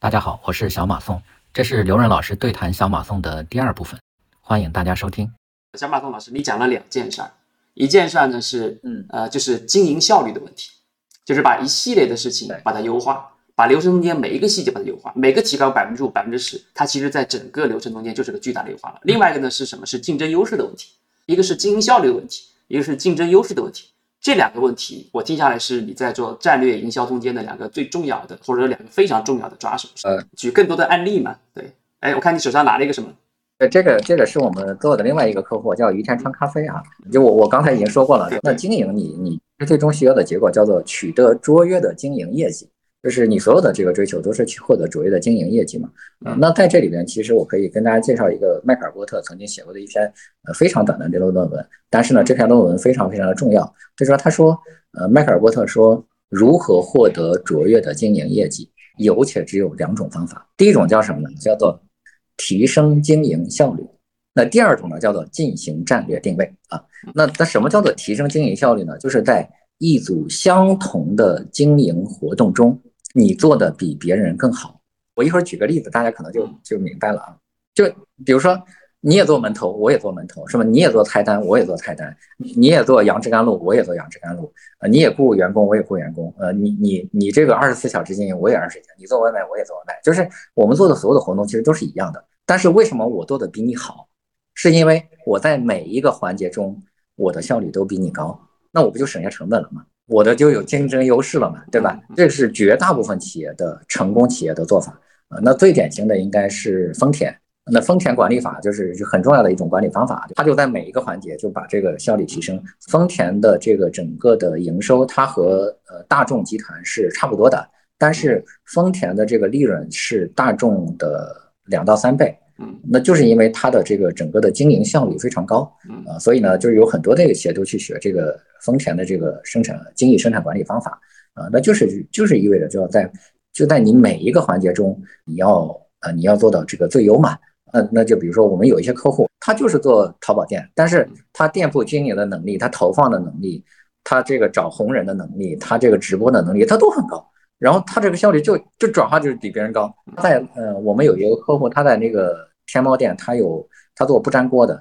大家好，我是小马宋，这是刘润老师对谈小马宋的第二部分，欢迎大家收听。小马宋老师，你讲了两件事儿，一件事儿呢是，嗯呃，就是经营效率的问题，就是把一系列的事情把它优化，把流程中间每一个细节把它优化，每个提高百分之五、百分之十，它其实在整个流程中间就是个巨大的优化了。另外一个呢是什么？是竞争优势的问题，一个是经营效率的问题，一个是竞争优势的问题。这两个问题，我听下来是你在做战略营销中间的两个最重要的，或者说两个非常重要的抓手。呃，举更多的案例嘛？对，哎，我看你手上拿了一个什么？呃，这个这个是我们做的另外一个客户，叫于田川咖啡啊。就我我刚才已经说过了，那经营你你最终需要的结果叫做取得卓越的经营业绩。就是你所有的这个追求都是去获得卓越的经营业绩嘛？啊，那在这里边，其实我可以跟大家介绍一个迈克尔波特曾经写过的一篇呃非常短的这篇论文，但是呢，这篇论文非常非常的重要。就是说，他说，呃，迈克尔波特说，如何获得卓越的经营业绩，有且只有两种方法。第一种叫什么呢？叫做提升经营效率。那第二种呢，叫做进行战略定位啊。那那什么叫做提升经营效率呢？就是在一组相同的经营活动中。你做的比别人更好，我一会儿举个例子，大家可能就就明白了啊。就比如说，你也做门头，我也做门头，是吧？你也做菜单，我也做菜单。你也做杨枝甘露，我也做杨枝甘露。呃，你也雇员工，我也雇员工。呃，你你你这个二十四小时经营，我也二十四小时。你做外卖，我也做外卖。就是我们做的所有的活动其实都是一样的，但是为什么我做的比你好？是因为我在每一个环节中，我的效率都比你高，那我不就省下成本了吗？我的就有竞争优势了嘛，对吧？这是绝大部分企业的成功企业的做法啊。那最典型的应该是丰田，那丰田管理法就是很重要的一种管理方法，它就在每一个环节就把这个效率提升。丰田的这个整个的营收，它和呃大众集团是差不多的，但是丰田的这个利润是大众的两到三倍。嗯，那就是因为它的这个整个的经营效率非常高，啊，所以呢，就是有很多这个企业都去学这个丰田的这个生产精益生产管理方法，啊，那就是就是意味着就要在就在你每一个环节中，你要啊你要做到这个最优嘛，呃，那就比如说我们有一些客户，他就是做淘宝店，但是他店铺经营的能力，他投放的能力，他这个找红人的能力，他这个直播的能力，他都很高。然后他这个效率就就转化就是比别人高。在呃，我们有一个客户，他在那个天猫店，它有它做不粘锅的，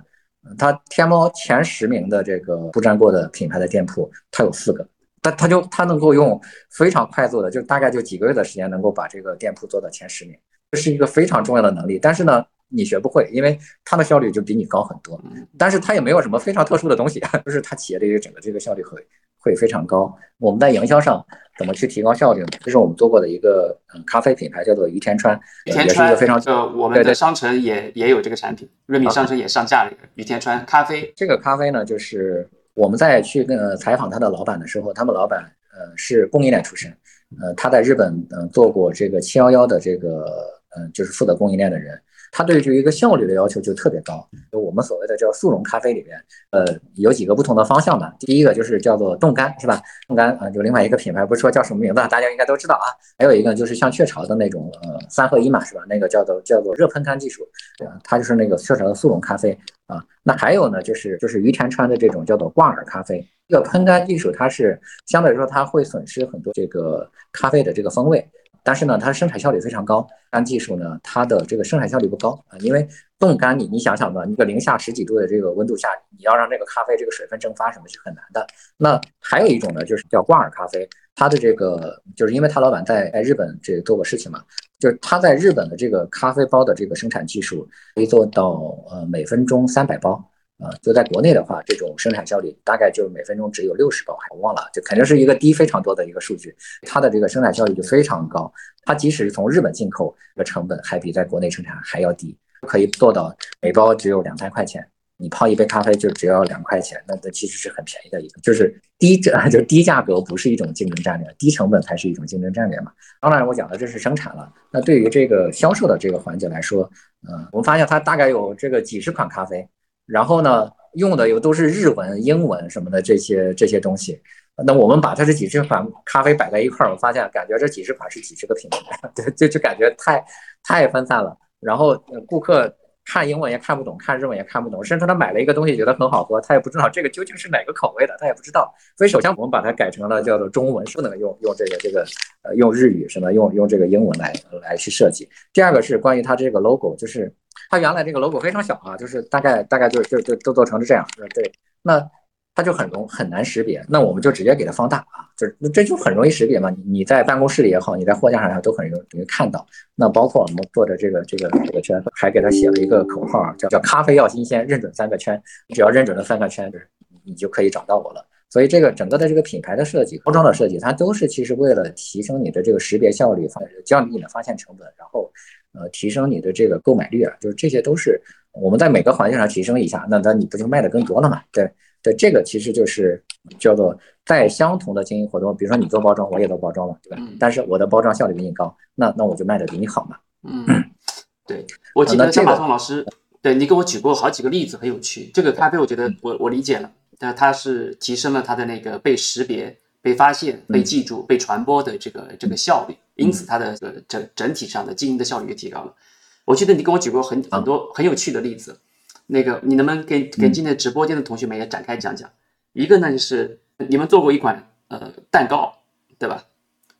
它天猫前十名的这个不粘锅的品牌的店铺，它有四个。但它就它能够用非常快速的，就大概就几个月的时间，能够把这个店铺做到前十名，这是一个非常重要的能力。但是呢，你学不会，因为它的效率就比你高很多。但是它也没有什么非常特殊的东西，就是它企业的一个整个这个效率会会非常高。我们在营销上。怎么去提高效率呢？这是我们做过的一个嗯咖啡品牌，叫做于田川，也是一个非常呃，我们的商城也也有这个产品，瑞米商城也上架了于田川咖啡。这个咖啡呢，就是我们在去呃采访他的老板的时候，他们老板呃是供应链出身，呃他在日本嗯做过这个七幺幺的这个嗯就是负责供应链的人。它对于一个效率的要求就特别高，就我们所谓的叫速溶咖啡里边，呃，有几个不同的方向吧。第一个就是叫做冻干，是吧？冻干啊，就另外一个品牌，不是说叫什么名字，大家应该都知道啊。还有一个就是像雀巢的那种，呃，三合一嘛，是吧？那个叫做叫做热喷干技术，对吧？它就是那个雀巢的速溶咖啡啊。那还有呢，就是就是于田川的这种叫做挂耳咖啡，这个喷干技术它是相对来说它会损失很多这个咖啡的这个风味。但是呢，它的生产效率非常高。干技术呢，它的这个生产效率不高啊，因为冻干你，你想想吧，一个零下十几度的这个温度下，你要让这个咖啡这个水分蒸发什么是很难的。那还有一种呢，就是叫挂耳咖啡，它的这个就是因为他老板在在日本这做过事情嘛，就是他在日本的这个咖啡包的这个生产技术可以做到呃每分钟三百包。啊，就在国内的话，这种生产效率大概就是每分钟只有六十包，我忘了，就肯定是一个低非常多的一个数据。它的这个生产效率就非常高，它即使是从日本进口，的成本还比在国内生产还要低，可以做到每包只有两三块钱，你泡一杯咖啡就只要两块钱，那这其实是很便宜的一个，就是低价，就低价格不是一种竞争战略，低成本才是一种竞争战略嘛。当然，我讲的这是生产了，那对于这个销售的这个环节来说，呃，我们发现它大概有这个几十款咖啡。然后呢，用的又都是日文、英文什么的这些这些东西。那我们把它这几十款咖啡摆在一块儿，我发现感觉这几十款是几十个品牌，对，就就感觉太太分散了。然后顾客看英文也看不懂，看日文也看不懂，甚至他买了一个东西觉得很好喝，他也不知道这个究竟是哪个口味的，他也不知道。所以首先我们把它改成了叫做中文，不能用用这个这个呃用日语什么用用这个英文来来去设计。第二个是关于它这个 logo，就是它原来这个 logo 非常小啊，就是大概大概就就就都做成了这样。对，那它就很容很难识别，那我们就直接给它放大啊，就是这就很容易识别嘛。你你在办公室里也好，你在货架上也好，都很容易看到。那包括我们做的这个这个这个圈，还给它写了一个口号，叫叫咖啡要新鲜，认准三个圈，只要认准了三个圈，你就可以找到我了。所以这个整个的这个品牌的设计、包装的设计，它都是其实为了提升你的这个识别效率，降低你的发现成本，然后呃提升你的这个购买率啊，就是这些都是我们在每个环节上提升一下，那那你不就卖的更多了嘛？对。对，这个其实就是叫做在相同的经营活动，比如说你做包装，我也做包装嘛，对吧？但是我的包装效率比你高，那那我就卖的比你好嘛。嗯，对，我记得张马松老师，对你给我举过好几个例子，很有趣。这个咖啡，我觉得我我理解了，但它是提升了它的那个被识别、被发现、被记住、被传播的这个这个效率，因此它的整整体上的经营的效率也提高了。我记得你跟我举过很很多很有趣的例子。那个，你能不能给给今天直播间的同学们也展开讲讲？一个呢，就是你们做过一款呃蛋糕，对吧？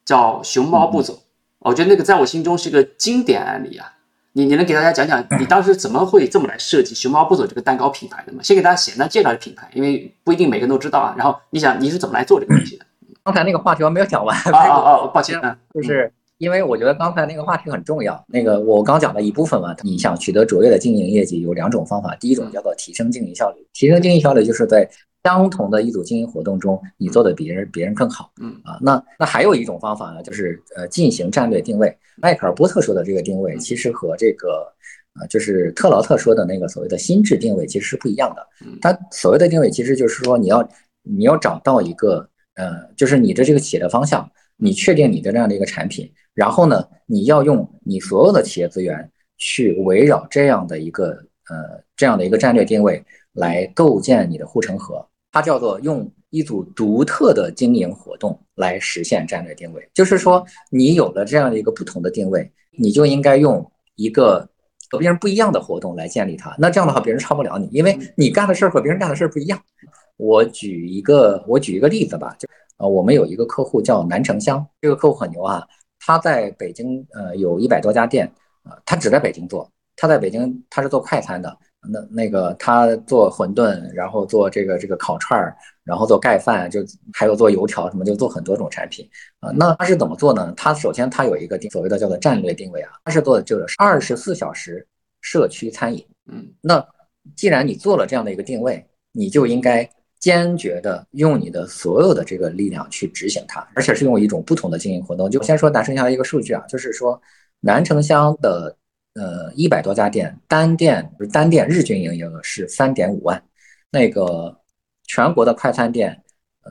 叫熊猫不走，我觉得那个在我心中是个经典案例啊。你你能给大家讲讲，你当时怎么会这么来设计熊猫不走这个蛋糕品牌的吗？先给大家简单介绍品牌，因为不一定每个人都知道啊。然后你想你是怎么来做这个东西的？刚才那个话题我没有讲完。哦哦哦，抱歉，就是。因为我觉得刚才那个话题很重要，那个我刚讲了一部分嘛，你想取得卓越的经营业绩，有两种方法，第一种叫做提升经营效率，提升经营效率就是在相同的一组经营活动中，你做的比人别人更好，嗯啊，那那还有一种方法呢，就是呃进行战略定位。迈克尔波特说的这个定位，其实和这个呃就是特劳特说的那个所谓的心智定位其实是不一样的。他所谓的定位，其实就是说你要你要找到一个呃，就是你的这个企业的方向。你确定你的这样的一个产品，然后呢，你要用你所有的企业资源去围绕这样的一个呃这样的一个战略定位来构建你的护城河。它叫做用一组独特的经营活动来实现战略定位。就是说，你有了这样的一个不同的定位，你就应该用一个和别人不一样的活动来建立它。那这样的话，别人超不了你，因为你干的事儿和别人干的事儿不一样。我举一个我举一个例子吧，就。呃，我们有一个客户叫南城香，这个客户很牛啊，他在北京呃有一百多家店，呃，他只在北京做，他在北京他是做快餐的，那那个他做馄饨，然后做这个这个烤串儿，然后做盖饭，就还有做油条什么，就做很多种产品啊。那他是怎么做呢？他首先他有一个定所谓的叫做战略定位啊，他是做的就是二十四小时社区餐饮。嗯，那既然你做了这样的一个定位，你就应该。坚决的用你的所有的这个力量去执行它，而且是用一种不同的经营活动。就先说南城乡的一个数据啊，就是说南城乡的呃一百多家店单店单店日均营业额是三点五万，那个全国的快餐店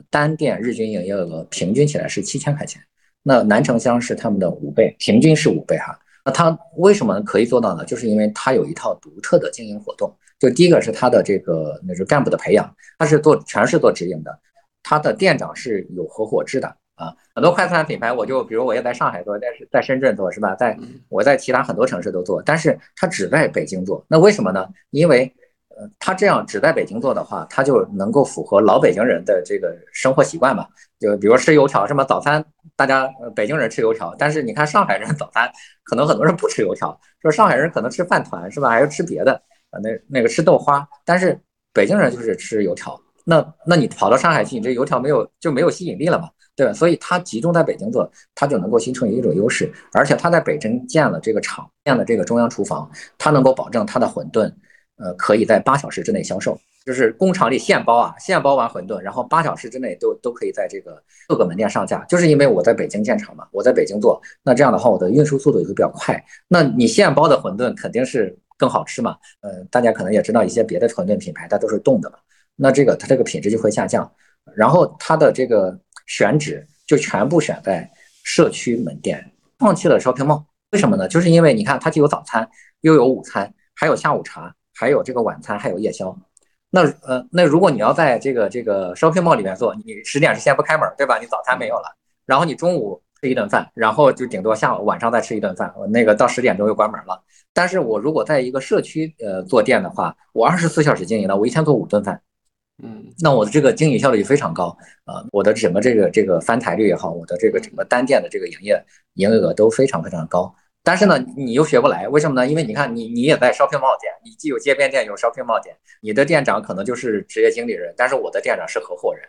单店日均营业额平均起来是七千块钱，那南城香是他们的五倍，平均是五倍哈。那它为什么可以做到呢？就是因为它有一套独特的经营活动。就第一个是他的这个那是干部的培养，他是做全是做直营的，他的店长是有合伙制的啊。很多快餐品牌，我就比如我也在上海做，但是在深圳做是吧？在我在其他很多城市都做，但是它只在北京做，那为什么呢？因为呃，它这样只在北京做的话，它就能够符合老北京人的这个生活习惯嘛。就比如吃油条，什么早餐大家北京人吃油条，但是你看上海人 早餐可能很多人不吃油条，说上海人可能吃饭团是吧？还是吃别的。啊，那那个吃豆花，但是北京人就是吃油条。那那你跑到上海去，你这油条没有就没有吸引力了嘛，对吧？所以他集中在北京做，他就能够形成一种优势。而且他在北京建了这个厂，建了这个中央厨房，他能够保证他的馄饨，呃，可以在八小时之内销售，就是工厂里现包啊，现包完馄饨，然后八小时之内都都可以在这个各个门店上架。就是因为我在北京建厂嘛，我在北京做，那这样的话我的运输速度也会比较快。那你现包的馄饨肯定是。更好吃嘛？呃，大家可能也知道一些别的馄饨品牌，它都是冻的嘛。那这个它这个品质就会下降。然后它的这个选址就全部选在社区门店，放弃了 shopping mall。为什么呢？就是因为你看它既有早餐，又有午餐，还有下午茶，还有这个晚餐，还有夜宵。那呃，那如果你要在这个这个 shopping mall 里面做，你十点是先不开门，对吧？你早餐没有了，然后你中午吃一顿饭，然后就顶多下午晚上再吃一顿饭，那个到十点钟又关门了。但是我如果在一个社区呃做店的话，我二十四小时经营的，我一天做五顿饭。嗯，那我的这个经营效率非常高啊，我的整个这个这个翻台率也好，我的这个整个单店的这个营业营业额都非常非常高。但是呢，你又学不来，为什么呢？因为你看，你你也在 shopping mall 店，你既有街边店，有 shopping mall 店，你的店长可能就是职业经理人，但是我的店长是合伙人。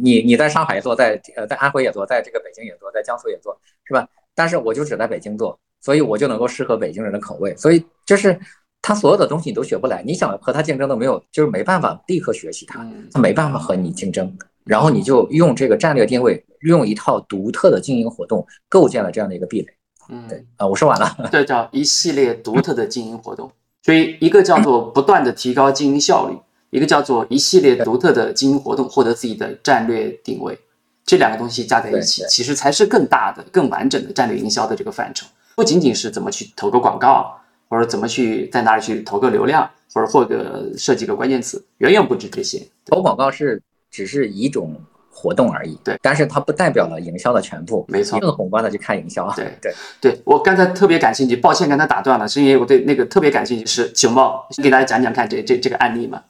你你在上海做，在呃在安徽也做，在这个北京也做，在江苏也做，是吧？但是我就只在北京做，所以我就能够适合北京人的口味。所以就是他所有的东西你都学不来，你想和他竞争都没有，就是没办法立刻学习他，他没办法和你竞争。然后你就用这个战略定位，用一套独特的经营活动，构建了这样的一个壁垒。嗯，对啊，我说完了。这叫一系列独特的经营活动，所以一个叫做不断的提高经营效率，一个叫做一系列独特的经营活动，获得自己的战略定位。这两个东西加在一起，其实才是更大的、更完整的战略营销的这个范畴。不仅仅是怎么去投个广告，或者怎么去在哪里去投个流量，或者或者设计个关键词，远远不止这些。投广告是只是一种。活动而已，对，但是它不代表了营销的全部，没错。更宏观的去看营销啊，对对对。我刚才特别感兴趣，抱歉刚才打断了，是因为我对那个特别感兴趣。是熊猫，给大家讲讲看这这这个案例嘛？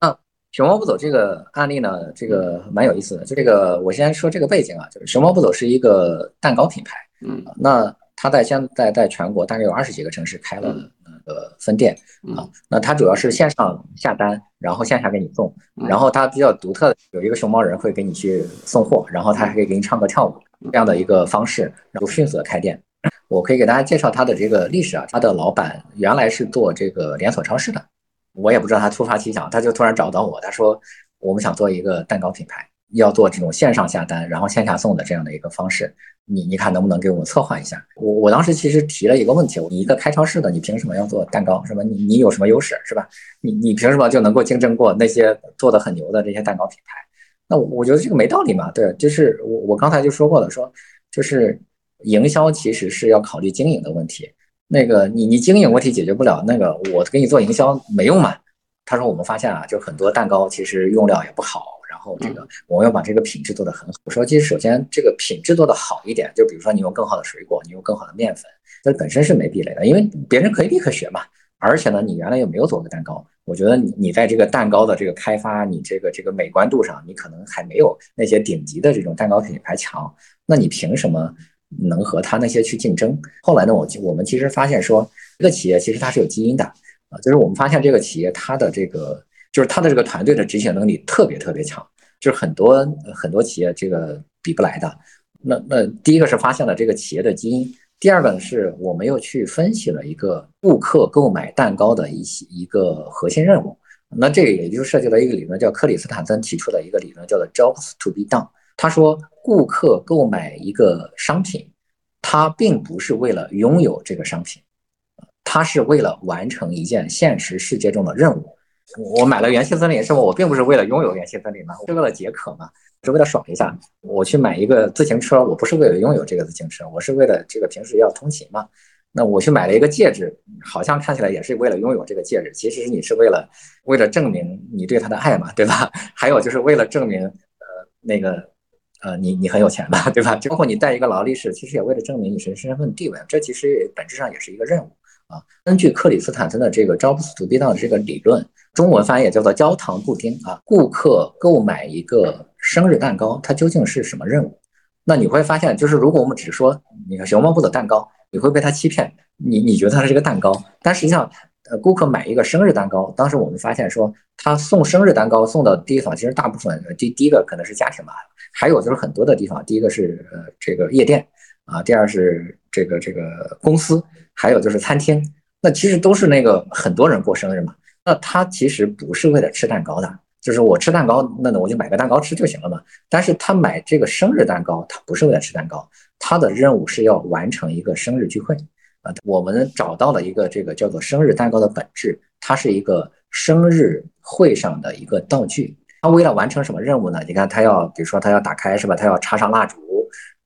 嗯，熊猫不走这个案例呢，这个蛮有意思的。就这个，我先说这个背景啊，就是熊猫不走是一个蛋糕品牌，嗯，那它在现在在全国大概有二十几个城市开了。那个，分店啊，那他主要是线上下单，然后线下给你送，然后他比较独特的有一个熊猫人会给你去送货，然后他还可以给你唱歌跳舞这样的一个方式，然后迅速的开店。我可以给大家介绍他的这个历史啊，他的老板原来是做这个连锁超市的，我也不知道他突发奇想，他就突然找到我，他说我们想做一个蛋糕品牌。要做这种线上下单，然后线下送的这样的一个方式，你你看能不能给我们策划一下？我我当时其实提了一个问题，你一个开超市的，你凭什么要做蛋糕？是吧？你你有什么优势？是吧？你你凭什么就能够竞争过那些做的很牛的这些蛋糕品牌？那我我觉得这个没道理嘛。对，就是我我刚才就说过了，说就是营销其实是要考虑经营的问题。那个你你经营问题解决不了，那个我给你做营销没用嘛？他说我们发现啊，就很多蛋糕其实用料也不好。后这个我要把这个品质做得很好。我说，其实首先这个品质做得好一点，就比如说你用更好的水果，你用更好的面粉，那本身是没壁垒的，因为别人可以立刻学嘛。而且呢，你原来又没有做过蛋糕，我觉得你你在这个蛋糕的这个开发，你这个这个美观度上，你可能还没有那些顶级的这种蛋糕品牌强。那你凭什么能和他那些去竞争？后来呢，我我们其实发现说，这个企业其实它是有基因的啊，就是我们发现这个企业它的这个就是它的这个团队的执行能力特别特别强。就是很多很多企业这个比不来的，那那第一个是发现了这个企业的基因，第二个呢是我们又去分析了一个顾客购买蛋糕的一些一个核心任务，那这个也就涉及到一个理论，叫克里斯坦森提出的一个理论，叫做 Jobs to be done。他说，顾客购买一个商品，他并不是为了拥有这个商品，他是为了完成一件现实世界中的任务。我买了元气森林，是吧？我并不是为了拥有元气森林嘛，我是为了解渴嘛，是为了爽一下。我去买一个自行车，我不是为了拥有这个自行车，我是为了这个平时要通勤嘛。那我去买了一个戒指，好像看起来也是为了拥有这个戒指，其实你是为了为了证明你对他的爱嘛，对吧？还有就是为了证明，呃，那个，呃，你你很有钱嘛，对吧？包括你戴一个劳力士，其实也为了证明你是身份地位，这其实本质上也是一个任务啊。根据克里斯坦森的这个 Jobs to be done 这个理论。中文翻译叫做焦糖布丁啊。顾客购买一个生日蛋糕，它究竟是什么任务？那你会发现，就是如果我们只说你看熊猫不的蛋糕，你会被它欺骗。你你觉得它是个蛋糕，但实际上，呃，顾客买一个生日蛋糕，当时我们发现说，他送生日蛋糕送的地方，其实大部分第第一个可能是家庭吧，还有就是很多的地方，第一个是呃这个夜店啊，第二是这个这个公司，还有就是餐厅。那其实都是那个很多人过生日嘛。那他其实不是为了吃蛋糕的，就是我吃蛋糕，那我就买个蛋糕吃就行了嘛。但是他买这个生日蛋糕，他不是为了吃蛋糕，他的任务是要完成一个生日聚会啊。我们找到了一个这个叫做生日蛋糕的本质，它是一个生日会上的一个道具。他为了完成什么任务呢？你看他要，比如说他要打开是吧？他要插上蜡烛。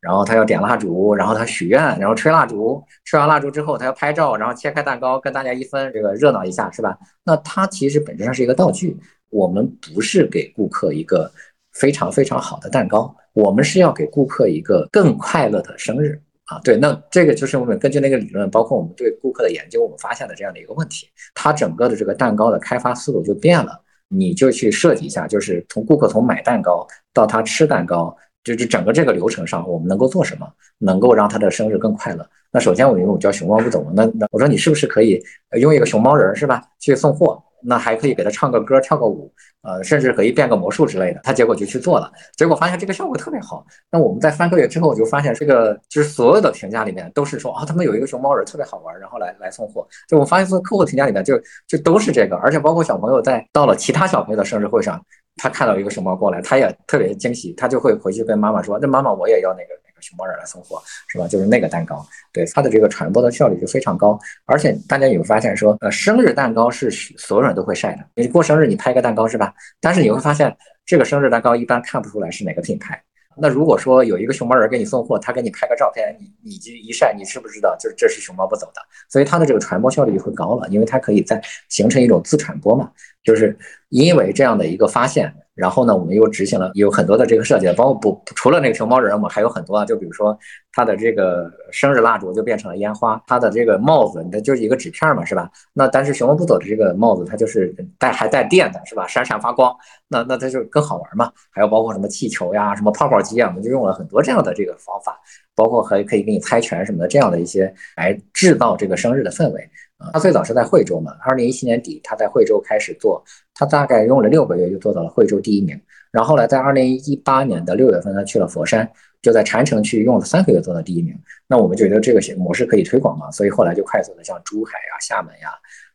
然后他要点蜡烛，然后他许愿，然后吹蜡烛，吹完蜡烛之后他要拍照，然后切开蛋糕跟大家一分，这个热闹一下是吧？那它其实本质上是一个道具，我们不是给顾客一个非常非常好的蛋糕，我们是要给顾客一个更快乐的生日啊。对，那这个就是我们根据那个理论，包括我们对顾客的研究，我们发现的这样的一个问题，它整个的这个蛋糕的开发思路就变了。你就去设计一下，就是从顾客从买蛋糕到他吃蛋糕，就是整个这个流程上，我们能够做什么，能够让他的生日更快乐？那首先我因为我叫熊猫不懂那那我说你是不是可以用一个熊猫人是吧，去送货？那还可以给他唱个歌、跳个舞，呃，甚至可以变个魔术之类的。他结果就去做了，结果发现这个效果特别好。那我们在三个月之后就发现，这个就是所有的评价里面都是说啊，他们有一个熊猫人特别好玩，然后来来送货。就我发现，客户评价里面就就都是这个，而且包括小朋友在到了其他小朋友的生日会上，他看到一个熊猫过来，他也特别惊喜，他就会回去跟妈妈说：“那妈妈，我也要那个。”熊猫人来送货是吧？就是那个蛋糕，对它的这个传播的效率就非常高。而且大家有发现说，呃，生日蛋糕是所有人都会晒的。你过生日你拍个蛋糕是吧？但是你会发现，这个生日蛋糕一般看不出来是哪个品牌。那如果说有一个熊猫人给你送货，他给你拍个照片，你你就一晒，你知不知道就是这是熊猫不走的？所以它的这个传播效率就会高了，因为它可以在形成一种自传播嘛。就是因为这样的一个发现。然后呢，我们又执行了有很多的这个设计，包括不除了那个熊猫人，我们还有很多啊，就比如说它的这个生日蜡烛就变成了烟花，它的这个帽子它就是一个纸片嘛，是吧？那但是熊猫不走的这个帽子，它就是带还带电的，是吧？闪闪发光，那那它就更好玩嘛。还有包括什么气球呀、什么泡泡机啊，我们就用了很多这样的这个方法，包括还可以给你猜拳什么的这样的一些来制造这个生日的氛围。他最早是在惠州嘛，二零一七年底他在惠州开始做，他大概用了六个月就做到了惠州第一名。然后后来在二零一八年的六月份，他去了佛山，就在禅城区用了三个月做到第一名。那我们就觉得这个模式可以推广嘛，所以后来就快速的像珠海呀、厦门呀。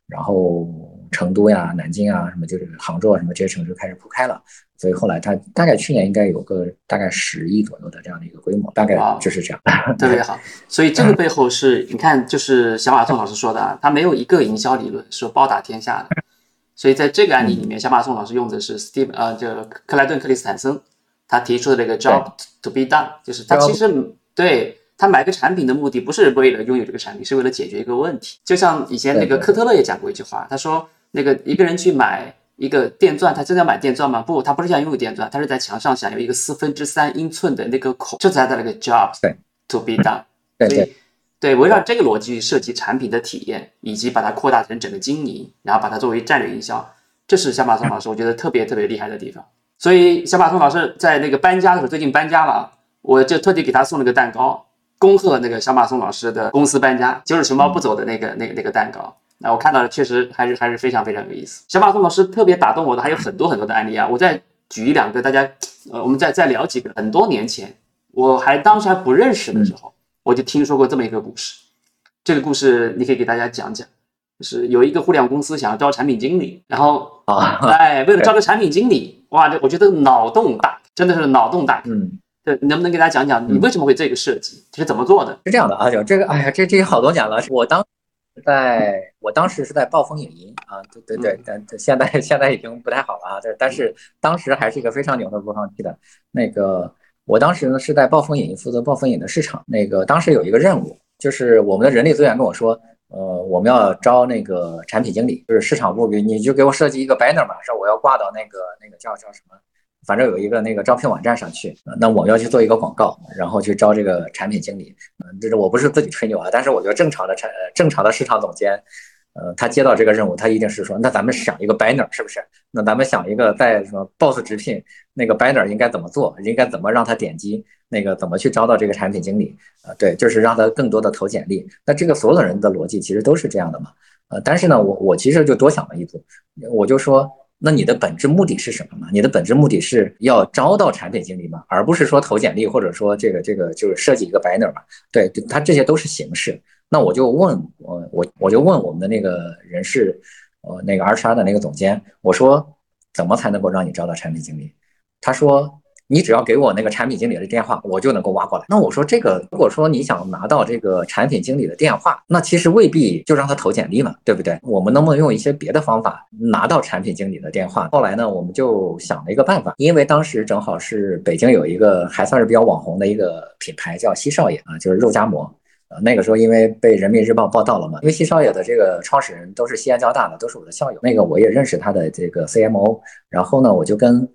然后成都呀、南京啊，什么就是杭州啊，什么这些城市开始铺开了，所以后来它大概去年应该有个大概十亿左右的这样的一个规模，大概就是这样。特别好，所以这个背后是你看，就是小马宋老师说的啊，他没有一个营销理论是包打天下的，所以在这个案例里面，小马宋老师用的是 Steve 呃，就克莱顿克里斯坦森他提出的这个 job to be done，就是他其实对。他买个产品的目的不是为了拥有这个产品，是为了解决一个问题。就像以前那个科特勒也讲过一句话，他说那个一个人去买一个电钻，他真的要买电钻吗？不，他不是想拥有电钻，他是在墙上想有一个四分之三英寸的那个孔，这才他那个 job to be done。对对对，围绕这个逻辑设计产品的体验，以及把它扩大成整个经营，然后把它作为战略营销，这是小马松老师我觉得特别特别厉害的地方。所以小马松老师在那个搬家的时候，最近搬家了，我就特地给他送了个蛋糕。恭贺那个小马松老师的公司搬家，就是熊猫不走的那个那个那个蛋糕。那我看到了，确实还是还是非常非常有意思。小马松老师特别打动我的还有很多很多的案例啊，我再举一两个，大家呃，我们再再聊几个。很多年前，我还当时还不认识的时候，我就听说过这么一个故事。这个故事你可以给大家讲讲，就是有一个互联网公司想要招产品经理，然后啊，哎，为了招 个产品经理，哇，这我觉得脑洞大，真的是脑洞大。嗯。对，能不能给大家讲讲你为什么会这个设计，是怎么做的？是这样的啊，就这个，哎呀，这这好多年了。我当在我当时是在暴风影音啊，对对对，但现在现在已经不太好了啊。但但是当时还是一个非常牛的播放器的。那个我当时呢是在暴风影音负责暴风影的市场。那个当时有一个任务，就是我们的人力资源跟我说，呃，我们要招那个产品经理，就是市场部给你就给我设计一个 banner 嘛，说我要挂到那个那个叫叫什么？反正有一个那个招聘网站上去，那我们要去做一个广告，然后去招这个产品经理。嗯，这是我不是自己吹牛啊，但是我觉得正常的产正常的市场总监，呃，他接到这个任务，他一定是说，那咱们想一个 banner 是不是？那咱们想一个在什么 boss 直聘那个 banner 应该怎么做？应该怎么让他点击？那个怎么去招到这个产品经理？啊，对，就是让他更多的投简历。那这个所有人的逻辑其实都是这样的嘛。呃，但是呢，我我其实就多想了一步，我就说。那你的本质目的是什么呢？你的本质目的是要招到产品经理吗，而不是说投简历，或者说这个这个就是设计一个 banner 嘛？对，他这些都是形式。那我就问我我我就问我们的那个人事，呃，那个 HR 的那个总监，我说怎么才能够让你招到产品经理？他说。你只要给我那个产品经理的电话，我就能够挖过来。那我说这个，如果说你想拿到这个产品经理的电话，那其实未必就让他投简历嘛，对不对？我们能不能用一些别的方法拿到产品经理的电话？后来呢，我们就想了一个办法，因为当时正好是北京有一个还算是比较网红的一个品牌叫西少爷啊，就是肉夹馍。那个时候因为被人民日报报道了嘛，因为西少爷的这个创始人都是西安交大的，都是我的校友。那个我也认识他的这个 CMO，然后呢，我就跟。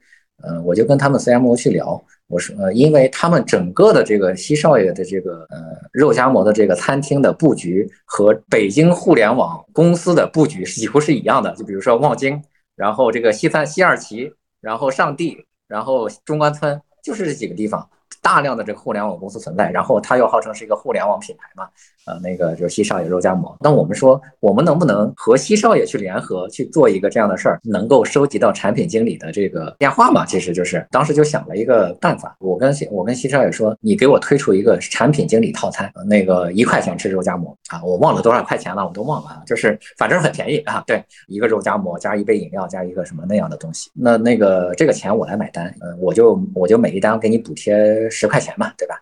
呃，我就跟他们 CMO 去聊，我说呃，因为他们整个的这个西少爷的这个呃肉夹馍的这个餐厅的布局和北京互联网公司的布局几乎是一样的，就比如说望京，然后这个西三西二旗，然后上地，然后中关村，就是这几个地方。大量的这个互联网公司存在，然后它又号称是一个互联网品牌嘛，呃，那个就是西少爷肉夹馍。那我们说，我们能不能和西少爷去联合去做一个这样的事儿，能够收集到产品经理的这个电话嘛？其实就是当时就想了一个办法，我跟我跟西少爷说，你给我推出一个产品经理套餐，那个一块钱吃肉夹馍啊，我忘了多少块钱了，我都忘了，就是反正很便宜啊，对，一个肉夹馍加一杯饮料加一个什么那样的东西，那那个这个钱我来买单，嗯，我就我就每一单给你补贴。十块钱嘛，对吧？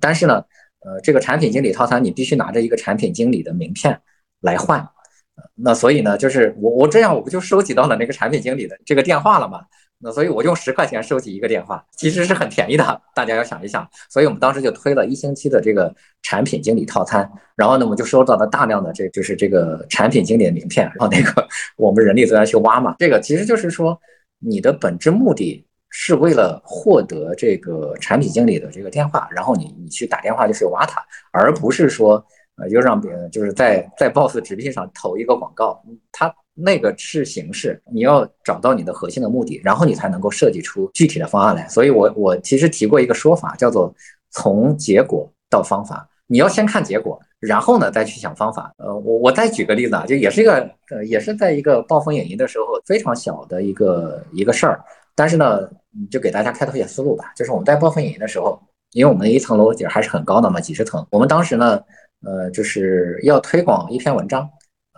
但是呢，呃，这个产品经理套餐你必须拿着一个产品经理的名片来换，那所以呢，就是我我这样我不就收集到了那个产品经理的这个电话了吗？那所以我用十块钱收集一个电话，其实是很便宜的，大家要想一想。所以我们当时就推了一星期的这个产品经理套餐，然后呢，我们就收到了大量的这就是这个产品经理的名片，然后那个 我们人力资源去挖嘛，这个其实就是说你的本质目的。是为了获得这个产品经理的这个电话，然后你你去打电话就是挖他，而不是说呃就让别人就是在在 BOSS 直聘上投一个广告，他那个是形式，你要找到你的核心的目的，然后你才能够设计出具体的方案来。所以我我其实提过一个说法，叫做从结果到方法，你要先看结果，然后呢再去想方法。呃，我我再举个例子啊，就也是一个呃也是在一个暴风影音的时候非常小的一个一个事儿。但是呢，就给大家开拓一些思路吧。就是我们在暴风影音的时候，因为我们一层楼底还是很高的嘛，几十层。我们当时呢，呃，就是要推广一篇文章。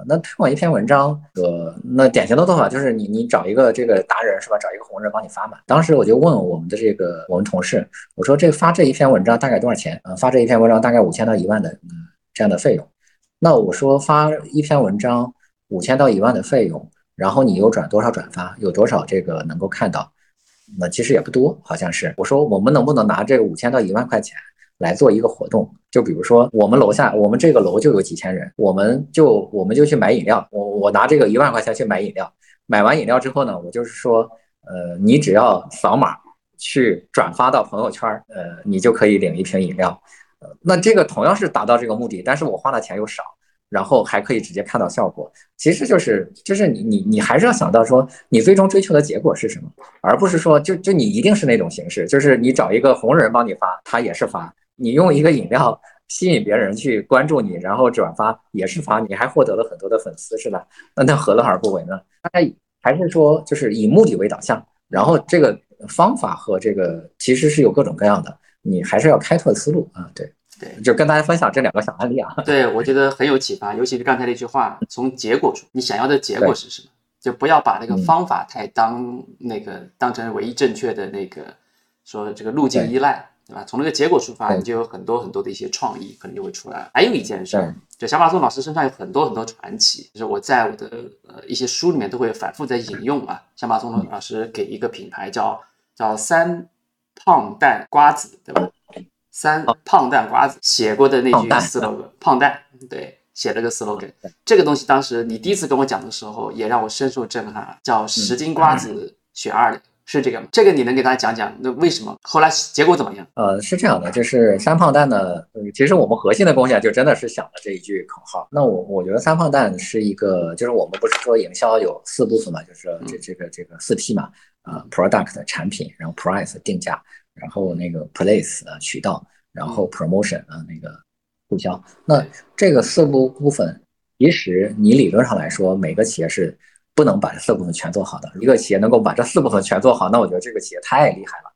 那推广一篇文章，呃，那典型的做法就是你你找一个这个达人是吧？找一个红人帮你发嘛。当时我就问我们的这个我们同事，我说这发这一篇文章大概多少钱？呃，发这一篇文章大概五千到一万的这样的费用。那我说发一篇文章五千到一万的费用。然后你有转多少转发，有多少这个能够看到？那其实也不多，好像是。我说我们能不能拿这个五千到一万块钱来做一个活动？就比如说我们楼下，我们这个楼就有几千人，我们就我们就去买饮料。我我拿这个一万块钱去买饮料，买完饮料之后呢，我就是说，呃，你只要扫码去转发到朋友圈，呃，你就可以领一瓶饮料。那这个同样是达到这个目的，但是我花的钱又少。然后还可以直接看到效果，其实就是就是你你你还是要想到说你最终追求的结果是什么，而不是说就就你一定是那种形式，就是你找一个红人帮你发，他也是发；你用一个饮料吸引别人去关注你，然后转发也是发，你还获得了很多的粉丝，是吧？那那何乐而不为呢？大家还是说就是以目的为导向，然后这个方法和这个其实是有各种各样的，你还是要开拓思路啊，对。对，就跟大家分享这两个小案例啊。对，我觉得很有启发，尤其是刚才那句话，从结果出，你想要的结果是什么？就不要把那个方法太当那个当成唯一正确的那个，说这个路径依赖，对吧？从那个结果出发，你就有很多很多的一些创意可能就会出来。还有一件事，就小马宋老师身上有很多很多传奇，就是我在我的呃一些书里面都会反复在引用啊。小马宋老师给一个品牌叫叫三胖蛋瓜子，对吧？三胖蛋瓜子写过的那句 slogan，胖蛋对写了个 slogan，这个东西当时你第一次跟我讲的时候，也让我深受震撼，叫十斤瓜子选二两，是这个吗？这个你能给大家讲讲？那为什么后来结果怎么样？呃，是这样的，就是三胖蛋呢，其实我们核心的贡献就真的是想了这一句口号。那我我觉得三胖蛋是一个，就是我们不是说营销有四部分嘛，就是这这个这个四 P 嘛，啊，product 产品，然后 price 定价。然后那个 place 啊渠道，然后 promotion 啊那个促销，那这个四部部分，其实你理论上来说，每个企业是不能把这四部分全做好的。一个企业能够把这四部分全做好，那我觉得这个企业太厉害了啊。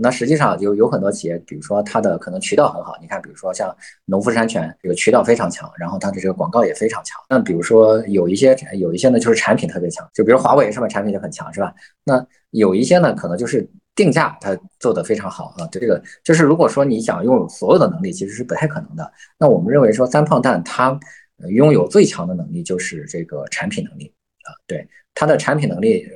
那实际上有有很多企业，比如说它的可能渠道很好，你看，比如说像农夫山泉，这个渠道非常强，然后它的这个广告也非常强。那比如说有一些有一些呢，就是产品特别强，就比如华为是吧，产品就很强是吧？那有一些呢，可能就是。定价它做得非常好啊，这个就是如果说你想拥有所有的能力，其实是不太可能的。那我们认为说三胖蛋它拥有最强的能力就是这个产品能力啊，对它的产品能力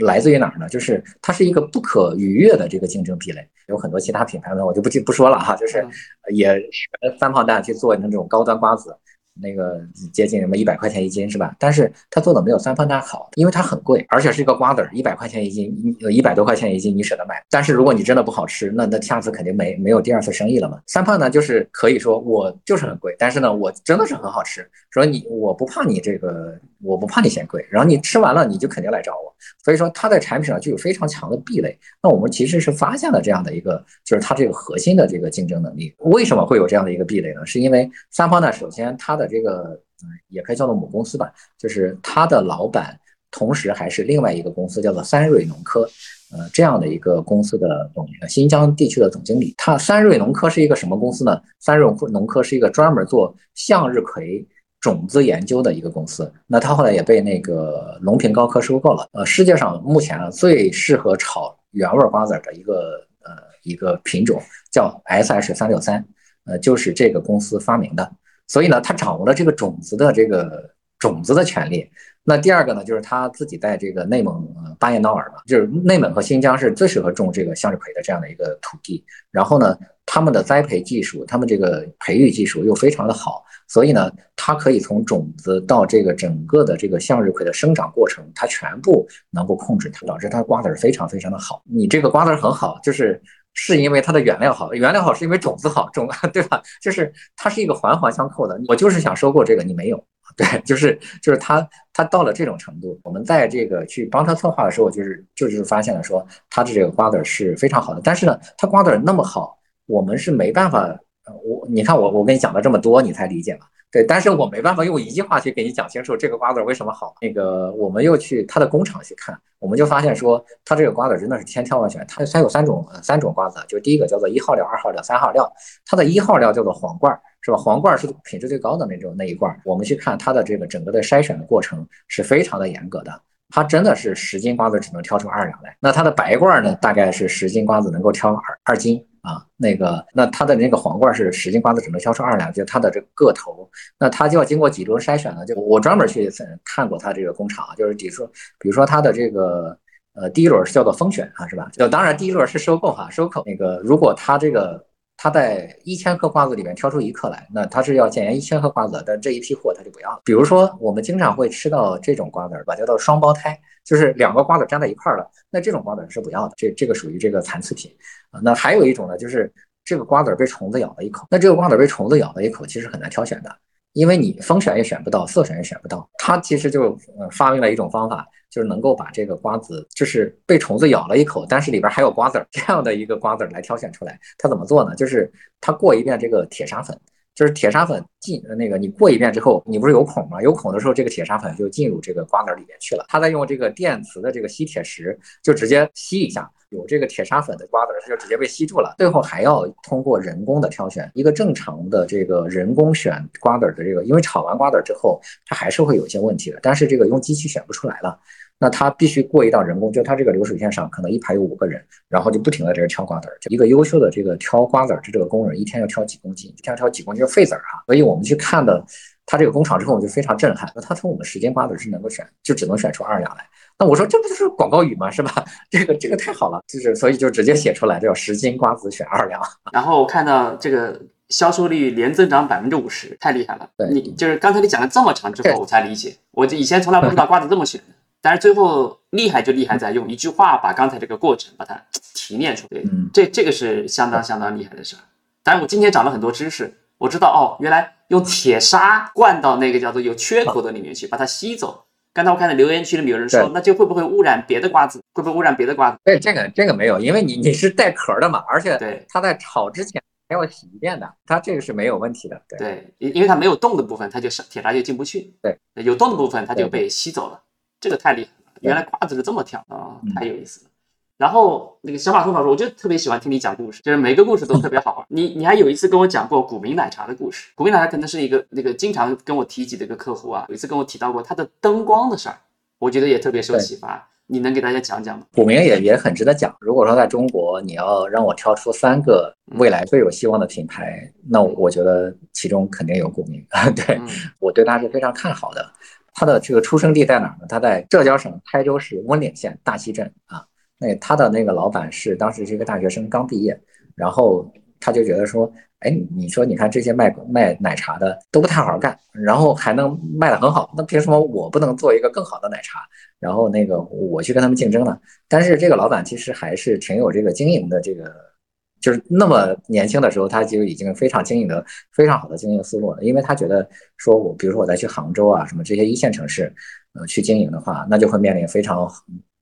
来自于哪儿呢？就是它是一个不可逾越的这个竞争壁垒。有很多其他品牌呢，我就不不说了哈，就是也学三胖蛋去做那种高端瓜子，那个接近什么一百块钱一斤是吧？但是它做的没有三胖蛋好，因为它很贵，而且是一个瓜子儿，一百块钱一斤，一一百多块钱一斤，你舍得买？但是如果你真的不好吃，那那下次肯定没没有第二次生意了嘛。三胖呢，就是可以说我就是很贵，但是呢，我真的是很好吃。所以你我不怕你这个，我不怕你嫌贵，然后你吃完了你就肯定来找我。所以说它在产品上就有非常强的壁垒。那我们其实是发现了这样的一个，就是它这个核心的这个竞争能力。为什么会有这样的一个壁垒呢？是因为三方呢，首先它的这个。也可以叫做母公司吧，就是他的老板，同时还是另外一个公司叫做三瑞农科，呃，这样的一个公司的总新疆地区的总经理。他三瑞农科是一个什么公司呢？三瑞农科是一个专门做向日葵种子研究的一个公司。那他后来也被那个隆平高科收购了。呃，世界上目前啊最适合炒原味瓜子的一个呃一个品种叫 S H 三六三，呃，就是这个公司发明的。所以呢，他掌握了这个种子的这个种子的权利。那第二个呢，就是他自己在这个内蒙巴彦淖尔嘛，就是内蒙和新疆是最适合种这个向日葵的这样的一个土地。然后呢，他们的栽培技术，他们这个培育技术又非常的好，所以呢，它可以从种子到这个整个的这个向日葵的生长过程，它全部能够控制，它导致它瓜子儿非常非常的好。你这个瓜子儿很好，就是。是因为它的原料好，原料好是因为种子好，种 对吧？就是它是一个环环相扣的。我就是想收购这个，你没有，对，就是就是他他到了这种程度，我们在这个去帮他策划的时候，就是就是发现了说他的这个瓜子是非常好的，但是呢，他瓜子那么好，我们是没办法，我你看我我跟你讲了这么多，你才理解嘛。对，但是我没办法用一句话去给你讲清楚这个瓜子为什么好。那个，我们又去他的工厂去看，我们就发现说，他这个瓜子真的是千挑万选。它它有三种三种瓜子，就第一个叫做一号料、二号料、三号料。它的一号料叫做皇冠，是吧？皇冠是品质最高的那种那一罐。我们去看它的这个整个的筛选的过程是非常的严格的。它真的是十斤瓜子只能挑出二两来。那它的白罐呢，大概是十斤瓜子能够挑二二斤。啊，那个，那它的那个皇冠是十斤瓜子只能挑出二两，就它的这个个头，那它就要经过几轮筛选了。就我专门去看过它这个工厂，就是比如说，比如说它的这个，呃，第一轮是叫做风选啊，是吧？就当然第一轮是收购哈，收购那个，如果它这个他在一千颗瓜子里面挑出一克来，那他是要检验一千颗瓜子，但这一批货他就不要了。比如说我们经常会吃到这种瓜子吧，叫做双胞胎。就是两个瓜子粘在一块儿了，那这种瓜子是不要的，这这个属于这个残次品啊。那还有一种呢，就是这个瓜子被虫子咬了一口，那这个瓜子被虫子咬了一口，其实很难挑选的，因为你风选也选不到，色选也选不到。他其实就发明了一种方法，就是能够把这个瓜子就是被虫子咬了一口，但是里边还有瓜子儿这样的一个瓜子儿来挑选出来。它怎么做呢？就是它过一遍这个铁砂粉。就是铁砂粉进那个，你过一遍之后，你不是有孔吗？有孔的时候，这个铁砂粉就进入这个瓜子里面去了。它再用这个电磁的这个吸铁石，就直接吸一下，有这个铁砂粉的瓜子，它就直接被吸住了。最后还要通过人工的挑选，一个正常的这个人工选瓜子的这个，因为炒完瓜子之后，它还是会有一些问题的，但是这个用机器选不出来了。那他必须过一道人工，就他这个流水线上可能一排有五个人，然后就不停的在这挑瓜子儿。就一个优秀的这个挑瓜子儿的这个工人，一天要挑几公斤？一天挑几公斤废籽儿哈。所以我们去看的他这个工厂之后，我就非常震撼。那他从我们十斤瓜子是能够选，就只能选出二两来。那我说这不就是广告语吗？是吧？这个这个太好了，就是所以就直接写出来，叫十斤瓜子选二两。然后我看到这个销售率连增长百分之五十，太厉害了。对你就是刚才你讲了这么长之后，我才理解，我以前从来不知道瓜子这么选的。但是最后厉害就厉害在用一句话把刚才这个过程把它提炼出来，这这个是相当相当厉害的事儿。当然我今天长了很多知识，我知道哦，原来用铁砂灌到那个叫做有缺口的里面去，把它吸走。刚才我看到留言区里面有人说，那就会不会污染别的瓜子？会不会污染别的瓜子？对，这个这个没有，因为你你是带壳的嘛，而且对它在炒之前还要洗一遍的，它这个是没有问题的。对，因因为它没有动的部分，它就是铁砂就进不去。对，有动的部分它就被吸走了。这个太厉害了，原来瓜子是这么跳啊，太有意思了。然后那个小马松老师，我就特别喜欢听你讲故事，就是每个故事都特别好玩。你你还有一次跟我讲过古茗奶茶的故事，古茗奶茶可能是一个那个经常跟我提及的一个客户啊，有一次跟我提到过他的灯光的事儿，我觉得也特别受启发。你能给大家讲讲吗？古茗也也很值得讲。如果说在中国你要让我挑出三个未来最有希望的品牌，那我觉得其中肯定有古茗啊，对我对它是非常看好的。他的这个出生地在哪儿呢？他在浙江省台州市温岭县大溪镇啊。那他的那个老板是当时是一个大学生刚毕业，然后他就觉得说，哎，你说你看这些卖卖奶茶的都不太好干，然后还能卖得很好，那凭什么我不能做一个更好的奶茶？然后那个我去跟他们竞争呢？但是这个老板其实还是挺有这个经营的这个。就是那么年轻的时候，他就已经非常经营的非常好的经营思路了。因为他觉得说，我比如说我再去杭州啊，什么这些一线城市，呃，去经营的话，那就会面临非常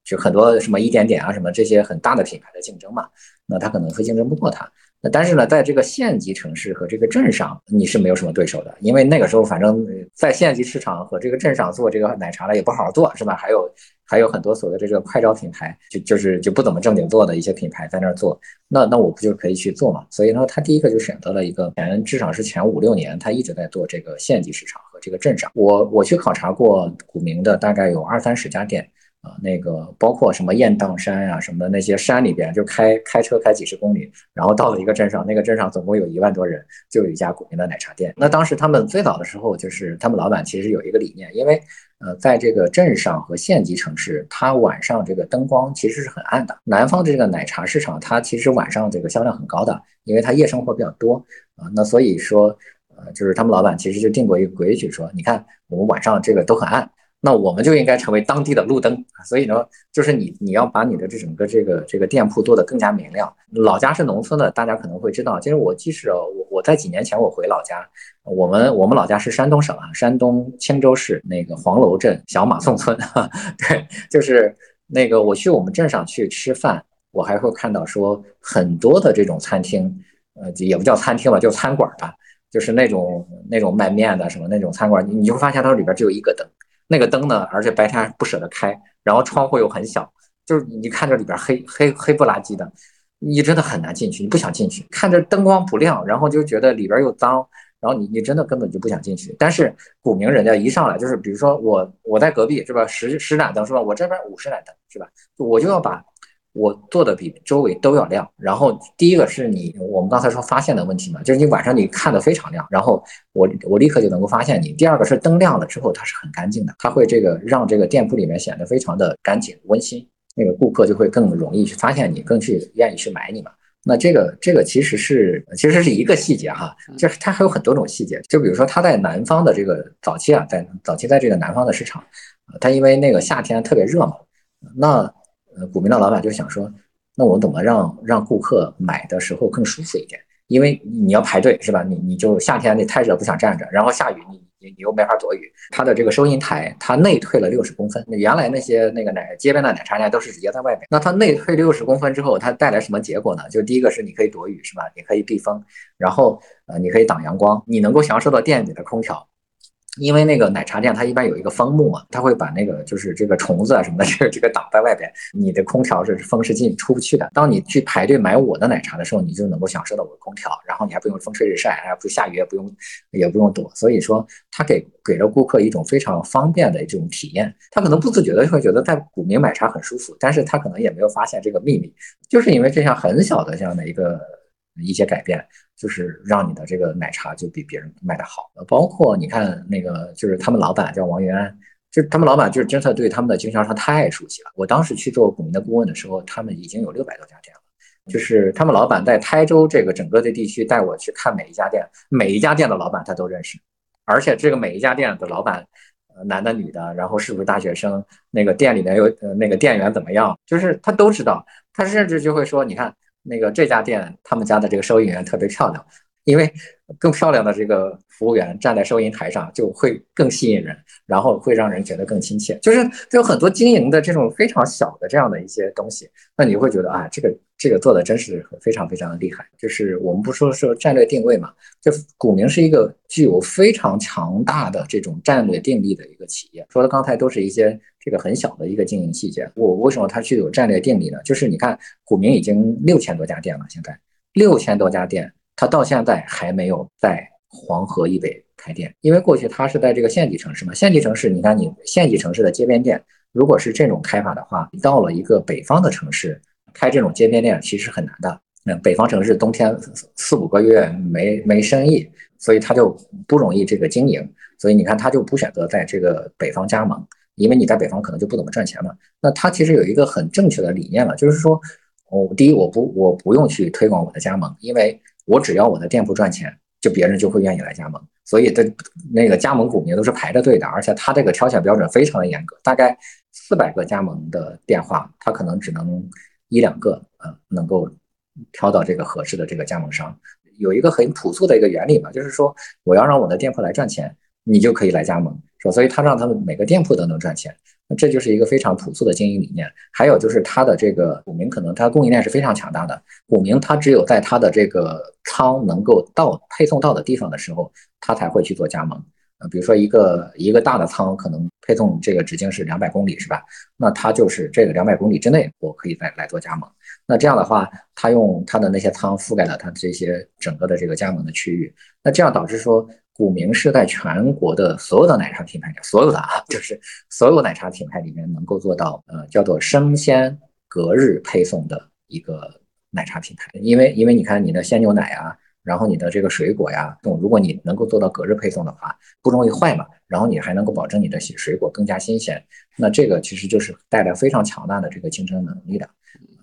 就很多什么一点点啊，什么这些很大的品牌的竞争嘛。那他可能会竞争不过他。但是呢，在这个县级城市和这个镇上，你是没有什么对手的，因为那个时候反正在县级市场和这个镇上做这个奶茶的也不好好做，是吧？还有还有很多所谓的这个快招品牌，就就是就不怎么正经做的一些品牌在那儿做，那那我不就可以去做嘛？所以呢，他第一个就选择了一个前至少是前五六年，他一直在做这个县级市场和这个镇上。我我去考察过古茗的，大概有二三十家店。啊，那个包括什么雁荡山呀，什么的那些山里边，就开开车开几十公里，然后到了一个镇上，那个镇上总共有一万多人，就有一家古茗的奶茶店。那当时他们最早的时候，就是他们老板其实有一个理念，因为呃，在这个镇上和县级城市，它晚上这个灯光其实是很暗的。南方的这个奶茶市场，它其实晚上这个销量很高的，因为它夜生活比较多啊。那所以说，呃，就是他们老板其实就定过一个规矩，说你看我们晚上这个都很暗。那我们就应该成为当地的路灯，所以呢，就是你你要把你的这整个这个这个店铺做得更加明亮。老家是农村的，大家可能会知道，其实我即使我我在几年前我回老家，我们我们老家是山东省啊，山东青州市那个黄楼镇小马宋村，对，就是那个我去我们镇上去吃饭，我还会看到说很多的这种餐厅，呃，也不叫餐厅吧，就餐馆吧，就是那种那种卖面的什么那种餐馆，你你会发现它里边只有一个灯。那个灯呢，而且白天还不舍得开，然后窗户又很小，就是你看这里边黑黑黑不拉几的，你真的很难进去，你不想进去。看着灯光不亮，然后就觉得里边又脏，然后你你真的根本就不想进去。但是古明人家一上来就是，比如说我我在隔壁是吧，十十盏灯是吧，我这边五十盏灯是吧，我就要把。我做的比周围都要亮，然后第一个是你我们刚才说发现的问题嘛，就是你晚上你看的非常亮，然后我我立刻就能够发现你。第二个是灯亮了之后它是很干净的，它会这个让这个店铺里面显得非常的干净温馨，那个顾客就会更容易去发现你，更去愿意去买你嘛。那这个这个其实是其实是一个细节哈，就是它还有很多种细节，就比如说它在南方的这个早期啊，在早期在这个南方的市场，它因为那个夏天特别热嘛，那。呃，古茗的老板就想说，那我怎么让让顾客买的时候更舒服一点？因为你要排队是吧？你你就夏天你太热不想站着，然后下雨你你你又没法躲雨。他的这个收银台，他内退了六十公分。原来那些那个奶街边的奶茶店都是直接在外面，那他内退六十公分之后，它带来什么结果呢？就第一个是你可以躲雨是吧？你可以避风，然后呃你可以挡阳光，你能够享受到店里的空调。因为那个奶茶店，它一般有一个风幕嘛，它会把那个就是这个虫子啊什么的，这个这个挡在外边，你的空调是风是进出不去的。当你去排队买我的奶茶的时候，你就能够享受到我的空调，然后你还不用风吹日晒，还不下雨也不用也不用躲。所以说，它给给了顾客一种非常方便的这种体验。他可能不自觉的会觉得在古茗买茶很舒服，但是他可能也没有发现这个秘密，就是因为这样很小的这样的一个。一些改变，就是让你的这个奶茶就比别人卖的好。包括你看那个，就是他们老板叫王云安，就他们老板就是真的对他们的经销商太熟悉了。我当时去做股民的顾问的时候，他们已经有六百多家店了。就是他们老板在台州这个整个的地区带我去看每一家店，每一家店的老板他都认识，而且这个每一家店的老板，男的女的，然后是不是大学生，那个店里面有呃那个店员怎么样，就是他都知道。他甚至就会说，你看。那个这家店，他们家的这个收银员特别漂亮，因为更漂亮的这个服务员站在收银台上就会更吸引人，然后会让人觉得更亲切。就是有很多经营的这种非常小的这样的一些东西，那你会觉得啊，这个。这个做的真是非常非常的厉害，就是我们不说说战略定位嘛，就古茗是一个具有非常强大的这种战略定力的一个企业。说的刚才都是一些这个很小的一个经营细节。我为什么它具有战略定力呢？就是你看古茗已经六千多家店了，现在六千多家店，它到现在还没有在黄河以北开店，因为过去它是在这个县级城市嘛，县级城市，你看你县级城市的街边店，如果是这种开法的话，到了一个北方的城市。开这种街边店其实很难的。那北方城市冬天四五个月没没生意，所以他就不容易这个经营。所以你看，他就不选择在这个北方加盟，因为你在北方可能就不怎么赚钱嘛。那他其实有一个很正确的理念了，就是说，我第一我不我不用去推广我的加盟，因为我只要我的店铺赚钱，就别人就会愿意来加盟。所以的那个加盟股民都是排着队的，而且他这个挑选标准非常的严格，大概四百个加盟的电话，他可能只能一两个啊能够挑到这个合适的这个加盟商。有一个很朴素的一个原理嘛，就是说我要让我的店铺来赚钱，你就可以来加盟，是吧？所以他让他们每个店铺都能赚钱。那这就是一个非常朴素的经营理念。还有就是它的这个股民可能它供应链是非常强大的，股民他只有在他的这个仓能够到配送到的地方的时候，他才会去做加盟。呃，比如说一个一个大的仓可能配送这个直径是两百公里，是吧？那他就是这个两百公里之内，我可以再来做加盟。那这样的话，他用他的那些仓覆盖了他这些整个的这个加盟的区域，那这样导致说。古茗是在全国的所有的奶茶品牌里，所有的啊，就是所有奶茶品牌里面能够做到呃叫做生鲜隔日配送的一个奶茶品牌。因为因为你看你的鲜牛奶啊，然后你的这个水果呀，这种如果你能够做到隔日配送的话，不容易坏嘛，然后你还能够保证你的水果更加新鲜，那这个其实就是带来非常强大的这个竞争能力的。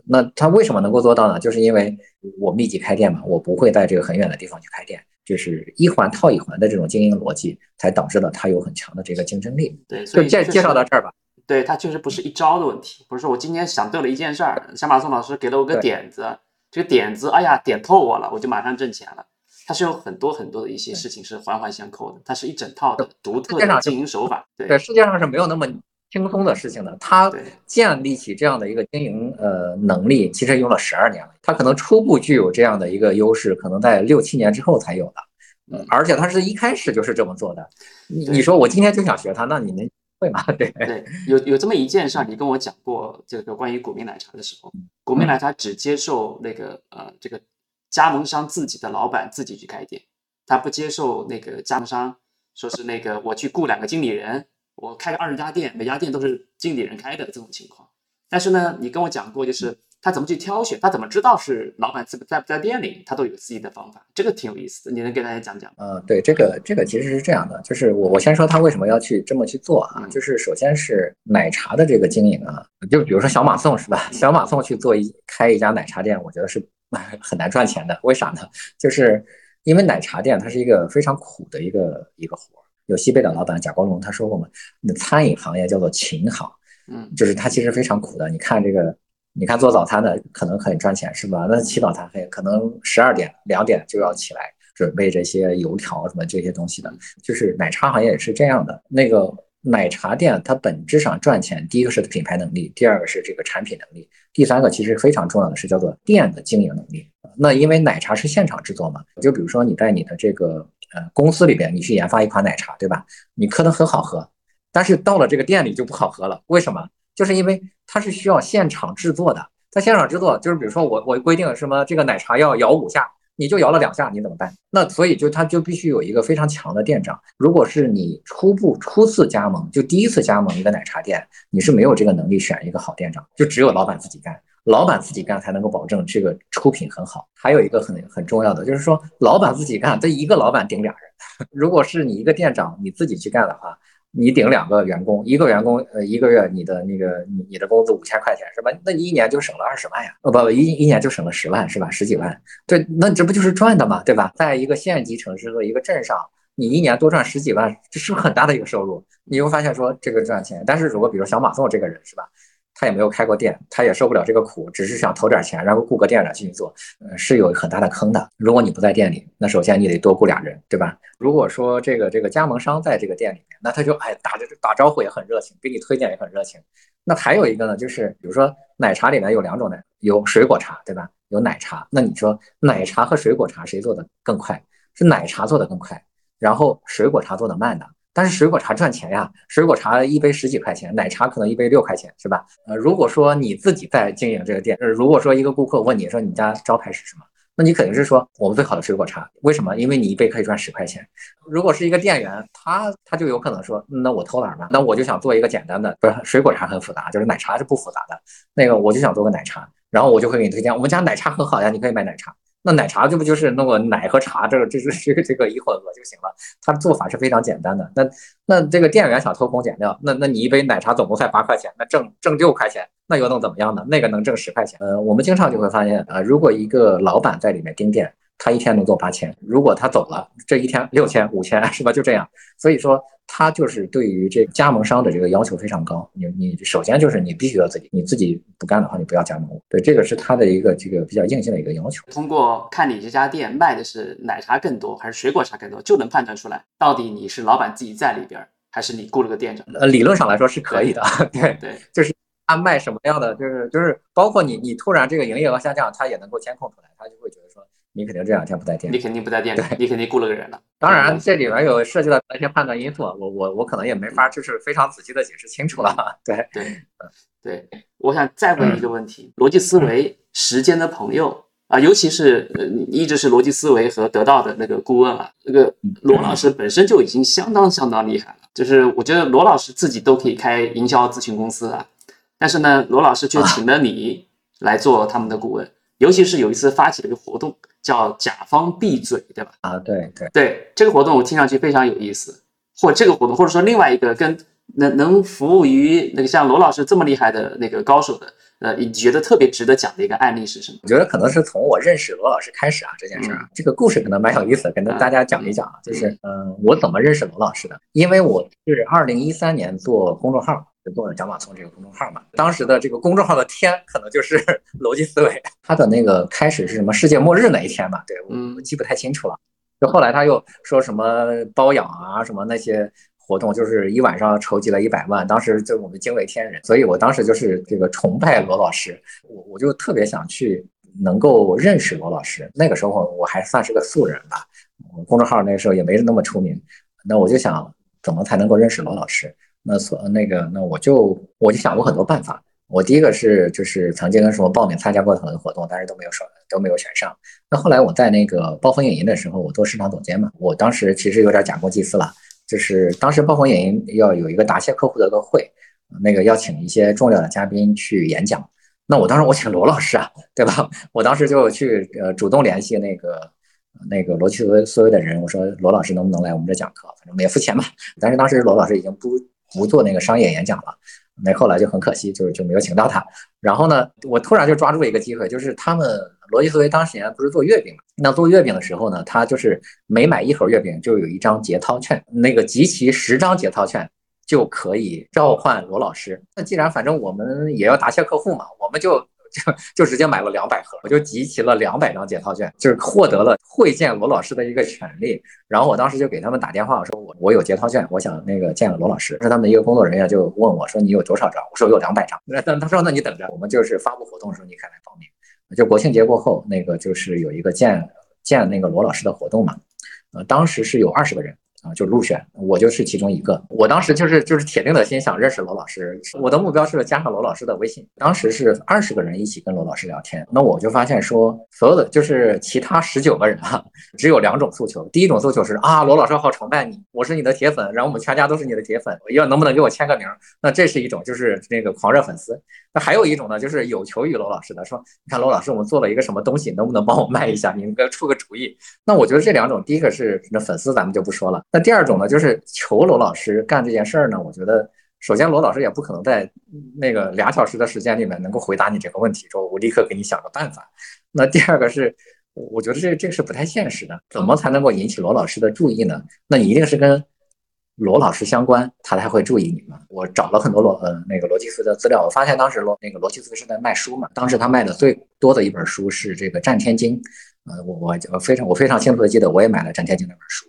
那它为什么能够做到呢？就是因为我密集开店嘛，我不会在这个很远的地方去开店。就是一环套一环的这种经营逻辑，才导致了它有很强的这个竞争力。对，所以介介绍到这儿吧。对，它确实不是一招的问题，不是说我今天想对了一件事儿，小马宋老师给了我个点子，这个点子，哎呀，点透我了，我就马上挣钱了。它是有很多很多的一些事情是环环相扣的，它是一整套的独特的经营手法。对，世界上是没有那么。轻松的事情呢，他建立起这样的一个经营呃能力，其实用了十二年了。他可能初步具有这样的一个优势，可能在六七年之后才有的。嗯，而且他是一开始就是这么做的。你你说我今天就想学他，那你能会吗？对对，有有这么一件事儿，你跟我讲过这个关于古茗奶茶的时候，古茗奶茶只接受那个呃这个加盟商自己的老板自己去开店，他不接受那个加盟商说是那个我去雇两个经理人。我开个二十家店，每家店都是经理人开的这种情况。但是呢，你跟我讲过，就是他怎么去挑选，他怎么知道是老板在在不在店里，他都有自己的方法，这个挺有意思的。你能给大家讲讲？嗯，对，这个这个其实是这样的，就是我我先说他为什么要去这么去做啊？就是首先是奶茶的这个经营啊，就比如说小马送是吧？小马送去做一开一家奶茶店，我觉得是 很难赚钱的。为啥呢？就是因为奶茶店它是一个非常苦的一个一个活。有西贝的老板贾国龙他说过嘛，那餐饮行业叫做勤行，嗯，就是他其实非常苦的。你看这个，你看做早餐的可能很赚钱是吧？那起早贪黑，可能十二点两点就要起来准备这些油条什么这些东西的。就是奶茶行业也是这样的。那个奶茶店它本质上赚钱，第一个是品牌能力，第二个是这个产品能力，第三个其实非常重要的是叫做店的经营能力。那因为奶茶是现场制作嘛，就比如说你在你的这个。呃，公司里边你去研发一款奶茶，对吧？你可能很好喝，但是到了这个店里就不好喝了。为什么？就是因为它是需要现场制作的。在现场制作，就是比如说我我规定什么这个奶茶要摇五下，你就摇了两下，你怎么办？那所以就它就必须有一个非常强的店长。如果是你初步初次加盟，就第一次加盟一个奶茶店，你是没有这个能力选一个好店长，就只有老板自己干。老板自己干才能够保证这个出品很好。还有一个很很重要的就是说，老板自己干，这一个老板顶俩人。如果是你一个店长你自己去干的话，你顶两个员工，一个员工呃一个月你的那个你你的工资五千块钱是吧？那你一年就省了二十万呀？呃不一一年就省了十万是吧？十几万，对，那这不就是赚的嘛，对吧？在一个县级城市和一个镇上，你一年多赚十几万，这是不是很大的一个收入。你会发现说这个赚钱，但是如果比如小马送这个人是吧？他也没有开过店，他也受不了这个苦，只是想投点钱，然后雇个店长进去做，呃，是有很大的坑的。如果你不在店里，那首先你得多雇俩人，对吧？如果说这个这个加盟商在这个店里面，那他就哎打着打招呼也很热情，给你推荐也很热情。那还有一个呢，就是比如说奶茶里面有两种奶，有水果茶，对吧？有奶茶。那你说奶茶和水果茶谁做的更快？是奶茶做的更快，然后水果茶做的慢的。但是水果茶赚钱呀，水果茶一杯十几块钱，奶茶可能一杯六块钱，是吧？呃，如果说你自己在经营这个店，呃，如果说一个顾客问你说你家招牌是什么，那你肯定是说我们最好的水果茶，为什么？因为你一杯可以赚十块钱。如果是一个店员，他他就有可能说，那我偷懒吧，那我就想做一个简单的，不是水果茶很复杂，就是奶茶是不复杂的，那个我就想做个奶茶，然后我就会给你推荐，我们家奶茶很好呀，你可以买奶茶。那奶茶这不就是那个奶和茶，这个这是这个这个一混合就行了。它的做法是非常简单的。那那这个店员想偷工减料，那那你一杯奶茶总共才八块钱，那挣挣六块钱，那又能怎么样呢？那个能挣十块钱。呃，我们经常就会发现，呃，如果一个老板在里面盯店，他一天能做八千，如果他走了，这一天六千、五千，是吧？就这样。所以说，他就是对于这加盟商的这个要求非常高。你你首先就是你必须要自己，你自己不干的话，你不要加盟。对，这个是他的一个这个比较硬性的一个要求。通过看你这家店卖的是奶茶更多还是水果茶更多，就能判断出来，到底你是老板自己在里边，还是你雇了个店长。呃，理论上来说是可以的。对对，就是他卖什么样的，就是就是包括你你突然这个营业额下降，他也能够监控出来，他就会觉得说。你肯定这两天不在店，你肯定不在店里，你肯定雇了个人了。当然，这里面有涉及到一些判断因素，我我我可能也没法就是非常仔细的解释清楚了。对对对，我想再问一个问题：逻辑思维时间的朋友啊，尤其是呃，一直是逻辑思维和得到的那个顾问啊，那个罗老师本身就已经相当相当厉害了。就是我觉得罗老师自己都可以开营销咨询公司了，但是呢，罗老师却请了你来做他们的顾问，尤其是有一次发起了一个活动。叫甲方闭嘴，对吧？啊，对对对，这个活动我听上去非常有意思。或这个活动，或者说另外一个跟能能服务于那个像罗老师这么厉害的那个高手的，呃，你觉得特别值得讲的一个案例是什么？我觉得可能是从我认识罗老师开始啊，这件事儿，这个故事可能蛮有意思的，跟大家讲一讲啊。就是，嗯，我怎么认识罗老师的？因为我是二零一三年做公众号。做了小马聪这个公众号嘛，当时的这个公众号的天可能就是 逻辑思维，他的那个开始是什么世界末日那一天嘛？对我记不太清楚了。就后来他又说什么包养啊，什么那些活动，就是一晚上筹集了一百万，当时就我们惊为天人。所以我当时就是这个崇拜罗老师，我我就特别想去能够认识罗老师。那个时候我还算是个素人吧，公众号那个时候也没那么出名，那我就想怎么才能够认识罗老师。那所那个，那我就我就想过很多办法。我第一个是就是曾经什么报名参加过很多活动，但是都没有说都没有选上。那后来我在那个暴风影音的时候，我做市场总监嘛，我当时其实有点假公济私了。就是当时暴风影音要有一个答谢客户的个会，那个邀请一些重要的嘉宾去演讲。那我当时我请罗老师啊，对吧？我当时就去呃主动联系那个。那个罗辑思维思维的人，我说罗老师能不能来我们这讲课？反正免付钱嘛。但是当时罗老师已经不不做那个商业演讲了，那后来就很可惜，就是就没有请到他。然后呢，我突然就抓住一个机会，就是他们罗辑思维当时年不是做月饼嘛？那做月饼的时候呢，他就是每买一盒月饼就有一张节操券，那个集齐十张节操券就可以召唤罗老师。那既然反正我们也要答谢客户嘛，我们就。就 就直接买了两百盒，我就集齐了两百张解套券，就是获得了会见罗老师的一个权利。然后我当时就给他们打电话，我说我我有解套券，我想那个见了罗老师。是他们一个工作人员就问我说你有多少张？我说我有两百张。那他说那你等着，我们就是发布活动的时候你可以来报名。就国庆节过后，那个就是有一个见见那个罗老师的活动嘛，呃，当时是有二十个人。啊，就入选，我就是其中一个。我当时就是就是铁定的心想认识罗老师，我的目标是加上罗老师的微信。当时是二十个人一起跟罗老师聊天，那我就发现说，所有的就是其他十九个人啊，只有两种诉求。第一种诉求是啊，罗老师好崇拜你，我是你的铁粉，然后我们全家都是你的铁粉，要能不能给我签个名？那这是一种，就是那个狂热粉丝。那还有一种呢，就是有求于罗老师的，说你看罗老师，我们做了一个什么东西，能不能帮我卖一下？你应该出个主意。那我觉得这两种，第一个是那粉丝，咱们就不说了。那第二种呢，就是求罗老师干这件事儿呢。我觉得，首先罗老师也不可能在那个俩小时的时间里面能够回答你这个问题，说我立刻给你想个办法。那第二个是，我觉得这这个是不太现实的。怎么才能够引起罗老师的注意呢？那你一定是跟。罗老师相关，他才会注意你嘛。我找了很多罗呃那个罗辑思维的资料，我发现当时罗那个罗辑思维是在卖书嘛。当时他卖的最多的一本书是这个《战天经》，呃，我我我非常我非常清楚的记得，我也买了《战天经》那本书。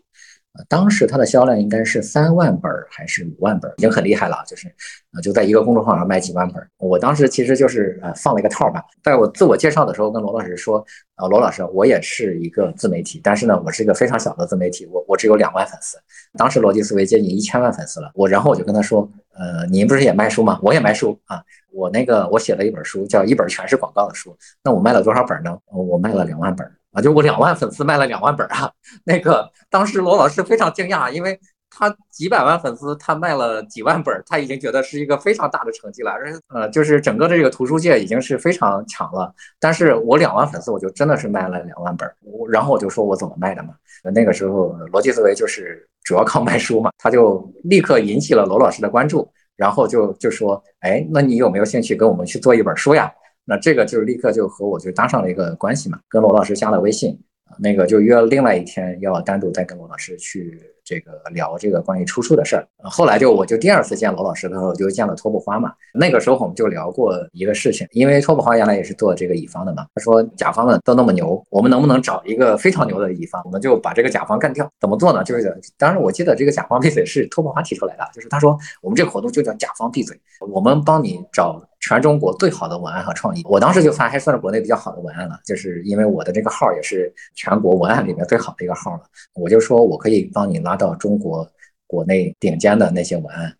当时它的销量应该是三万本还是五万本，已经很厉害了。就是，呃，就在一个公众号上卖几万本。我当时其实就是呃放了一个套吧，在我自我介绍的时候跟罗老师说，呃，罗老师，我也是一个自媒体，但是呢，我是一个非常小的自媒体，我我只有两万粉丝。当时逻辑思维接近一千万粉丝了，我然后我就跟他说，呃，您不是也卖书吗？我也卖书啊，我那个我写了一本书，叫一本全是广告的书。那我卖了多少本呢？我卖了两万本。啊，就我两万粉丝卖了两万本啊！那个当时罗老师非常惊讶，因为他几百万粉丝，他卖了几万本，他已经觉得是一个非常大的成绩了。呃，就是整个的这个图书界已经是非常强了。但是我两万粉丝，我就真的是卖了两万本。我然后我就说我怎么卖的嘛？那个时候逻辑思维就是主要靠卖书嘛，他就立刻引起了罗老师的关注，然后就就说，哎，那你有没有兴趣跟我们去做一本书呀？那这个就是立刻就和我就搭上了一个关系嘛，跟罗老师加了微信，那个就约了另外一天要单独再跟罗老师去这个聊这个关于出书的事儿。后来就我就第二次见罗老师的时候，就见了托布花嘛。那个时候我们就聊过一个事情，因为托布花原来也是做这个乙方的嘛。他说甲方们都那么牛，我们能不能找一个非常牛的乙方，我们就把这个甲方干掉？怎么做呢？就是当时我记得这个甲方闭嘴是托布花提出来的，就是他说我们这个活动就叫甲方闭嘴，我们帮你找。全中国最好的文案和创意，我当时就发，还算是国内比较好的文案了，就是因为我的这个号也是全国文案里面最好的一个号了。我就说我可以帮你拉到中国国内顶尖的那些文案，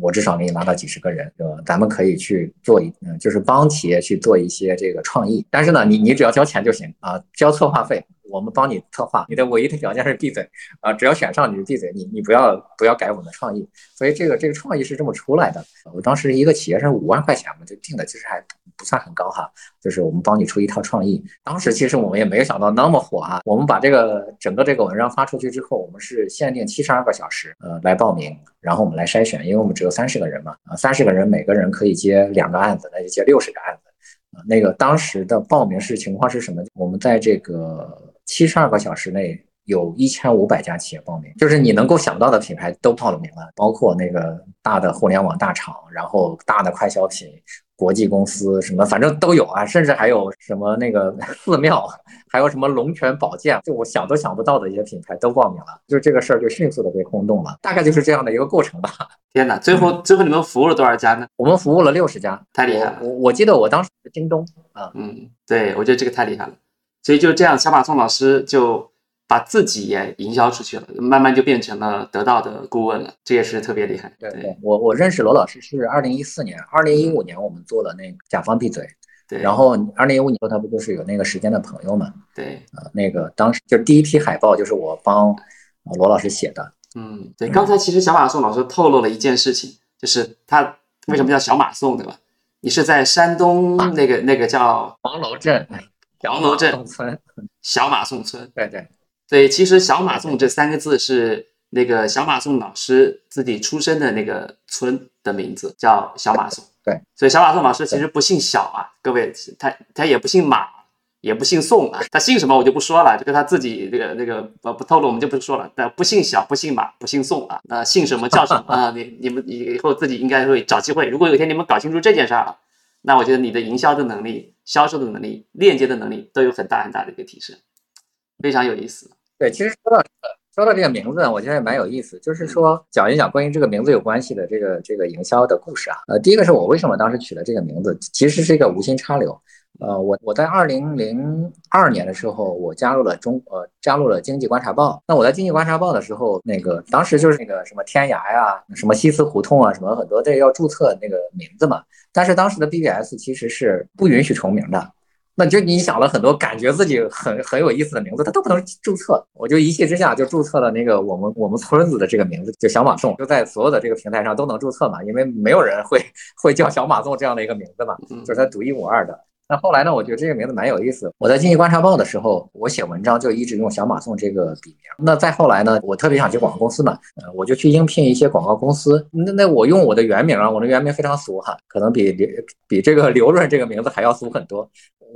我至少给你拉到几十个人，对吧？咱们可以去做一，嗯，就是帮企业去做一些这个创意，但是呢，你你只要交钱就行啊，交策划费。我们帮你策划，你的唯一的条件是闭嘴啊！只要选上你就闭嘴，你你不要不要改我们的创意。所以这个这个创意是这么出来的。我当时一个企业是五万块钱嘛，就定的其实还不算很高哈。就是我们帮你出一套创意。当时其实我们也没有想到那么火啊。我们把这个整个这个文章发出去之后，我们是限定七十二个小时呃来报名，然后我们来筛选，因为我们只有三十个人嘛啊，三十个人每个人可以接两个案子，那就接六十个案子。那个当时的报名是情况是什么？我们在这个。七十二个小时内有一千五百家企业报名，就是你能够想到的品牌都报了名了，包括那个大的互联网大厂，然后大的快消品、国际公司什么，反正都有啊，甚至还有什么那个 寺庙，还有什么龙泉宝剑，就我想都想不到的一些品牌都报名了，就这个事儿就迅速的被轰动了，大概就是这样的一个过程吧。天哪，最后最后你们服务了多少家呢？我们服务了六十家，太厉害了。我我记得我当时是京东啊，嗯，对我觉得这个太厉害了。所以就这样，小马宋老师就把自己也营销出去了，慢慢就变成了得到的顾问了，这也是特别厉害。对对，我我认识罗老师是二零一四年，二零一五年我们做了那个甲方闭嘴，对，然后二零一五年他不就是有那个时间的朋友嘛？对，呃，那个当时就第一批海报就是我帮罗老师写的。嗯，对，刚才其实小马宋老师透露了一件事情，就是他为什么叫小马宋，对吧？你是在山东那个那个叫黄楼镇。黄楼镇村，小马送村，对对对，其实小马送这三个字是那个小马送老师自己出生的那个村的名字，叫小马送。对，所以小马送老师其实不姓小啊，各位，他他也不姓马，也不姓宋啊，他姓什么我就不说了，这个他自己这个这个不不透露，我们就不说了。但不姓小，不姓马，不姓宋啊，那姓什么叫什么 啊？你你们以后自己应该会找机会，如果有一天你们搞清楚这件事儿了。那我觉得你的营销的能力、销售的能力、链接的能力都有很大很大的一个提升，非常有意思。对，其实说到说到这个名字，我觉得也蛮有意思，就是说讲一讲关于这个名字有关系的这个这个营销的故事啊。呃，第一个是我为什么当时取了这个名字，其实是一个无心插柳。呃，我我在二零零二年的时候，我加入了中呃加入了经济观察报。那我在经济观察报的时候，那个当时就是那个什么天涯呀，什么西祠胡同啊，什么很多这要注册那个名字嘛。但是当时的 BBS 其实是不允许重名的。那就你想了很多感觉自己很很有意思的名字，它都不能注册。我就一气之下就注册了那个我们我们村子的这个名字，就小马送，就在所有的这个平台上都能注册嘛，因为没有人会 会叫小马送这样的一个名字嘛，就是它独一无二的。那后来呢？我觉得这个名字蛮有意思。我在经济观察报的时候，我写文章就一直用小马送这个笔名。那再后来呢？我特别想去广告公司嘛，呃，我就去应聘一些广告公司。那那我用我的原名啊，我的原名非常俗哈，可能比刘比这个刘润这个名字还要俗很多。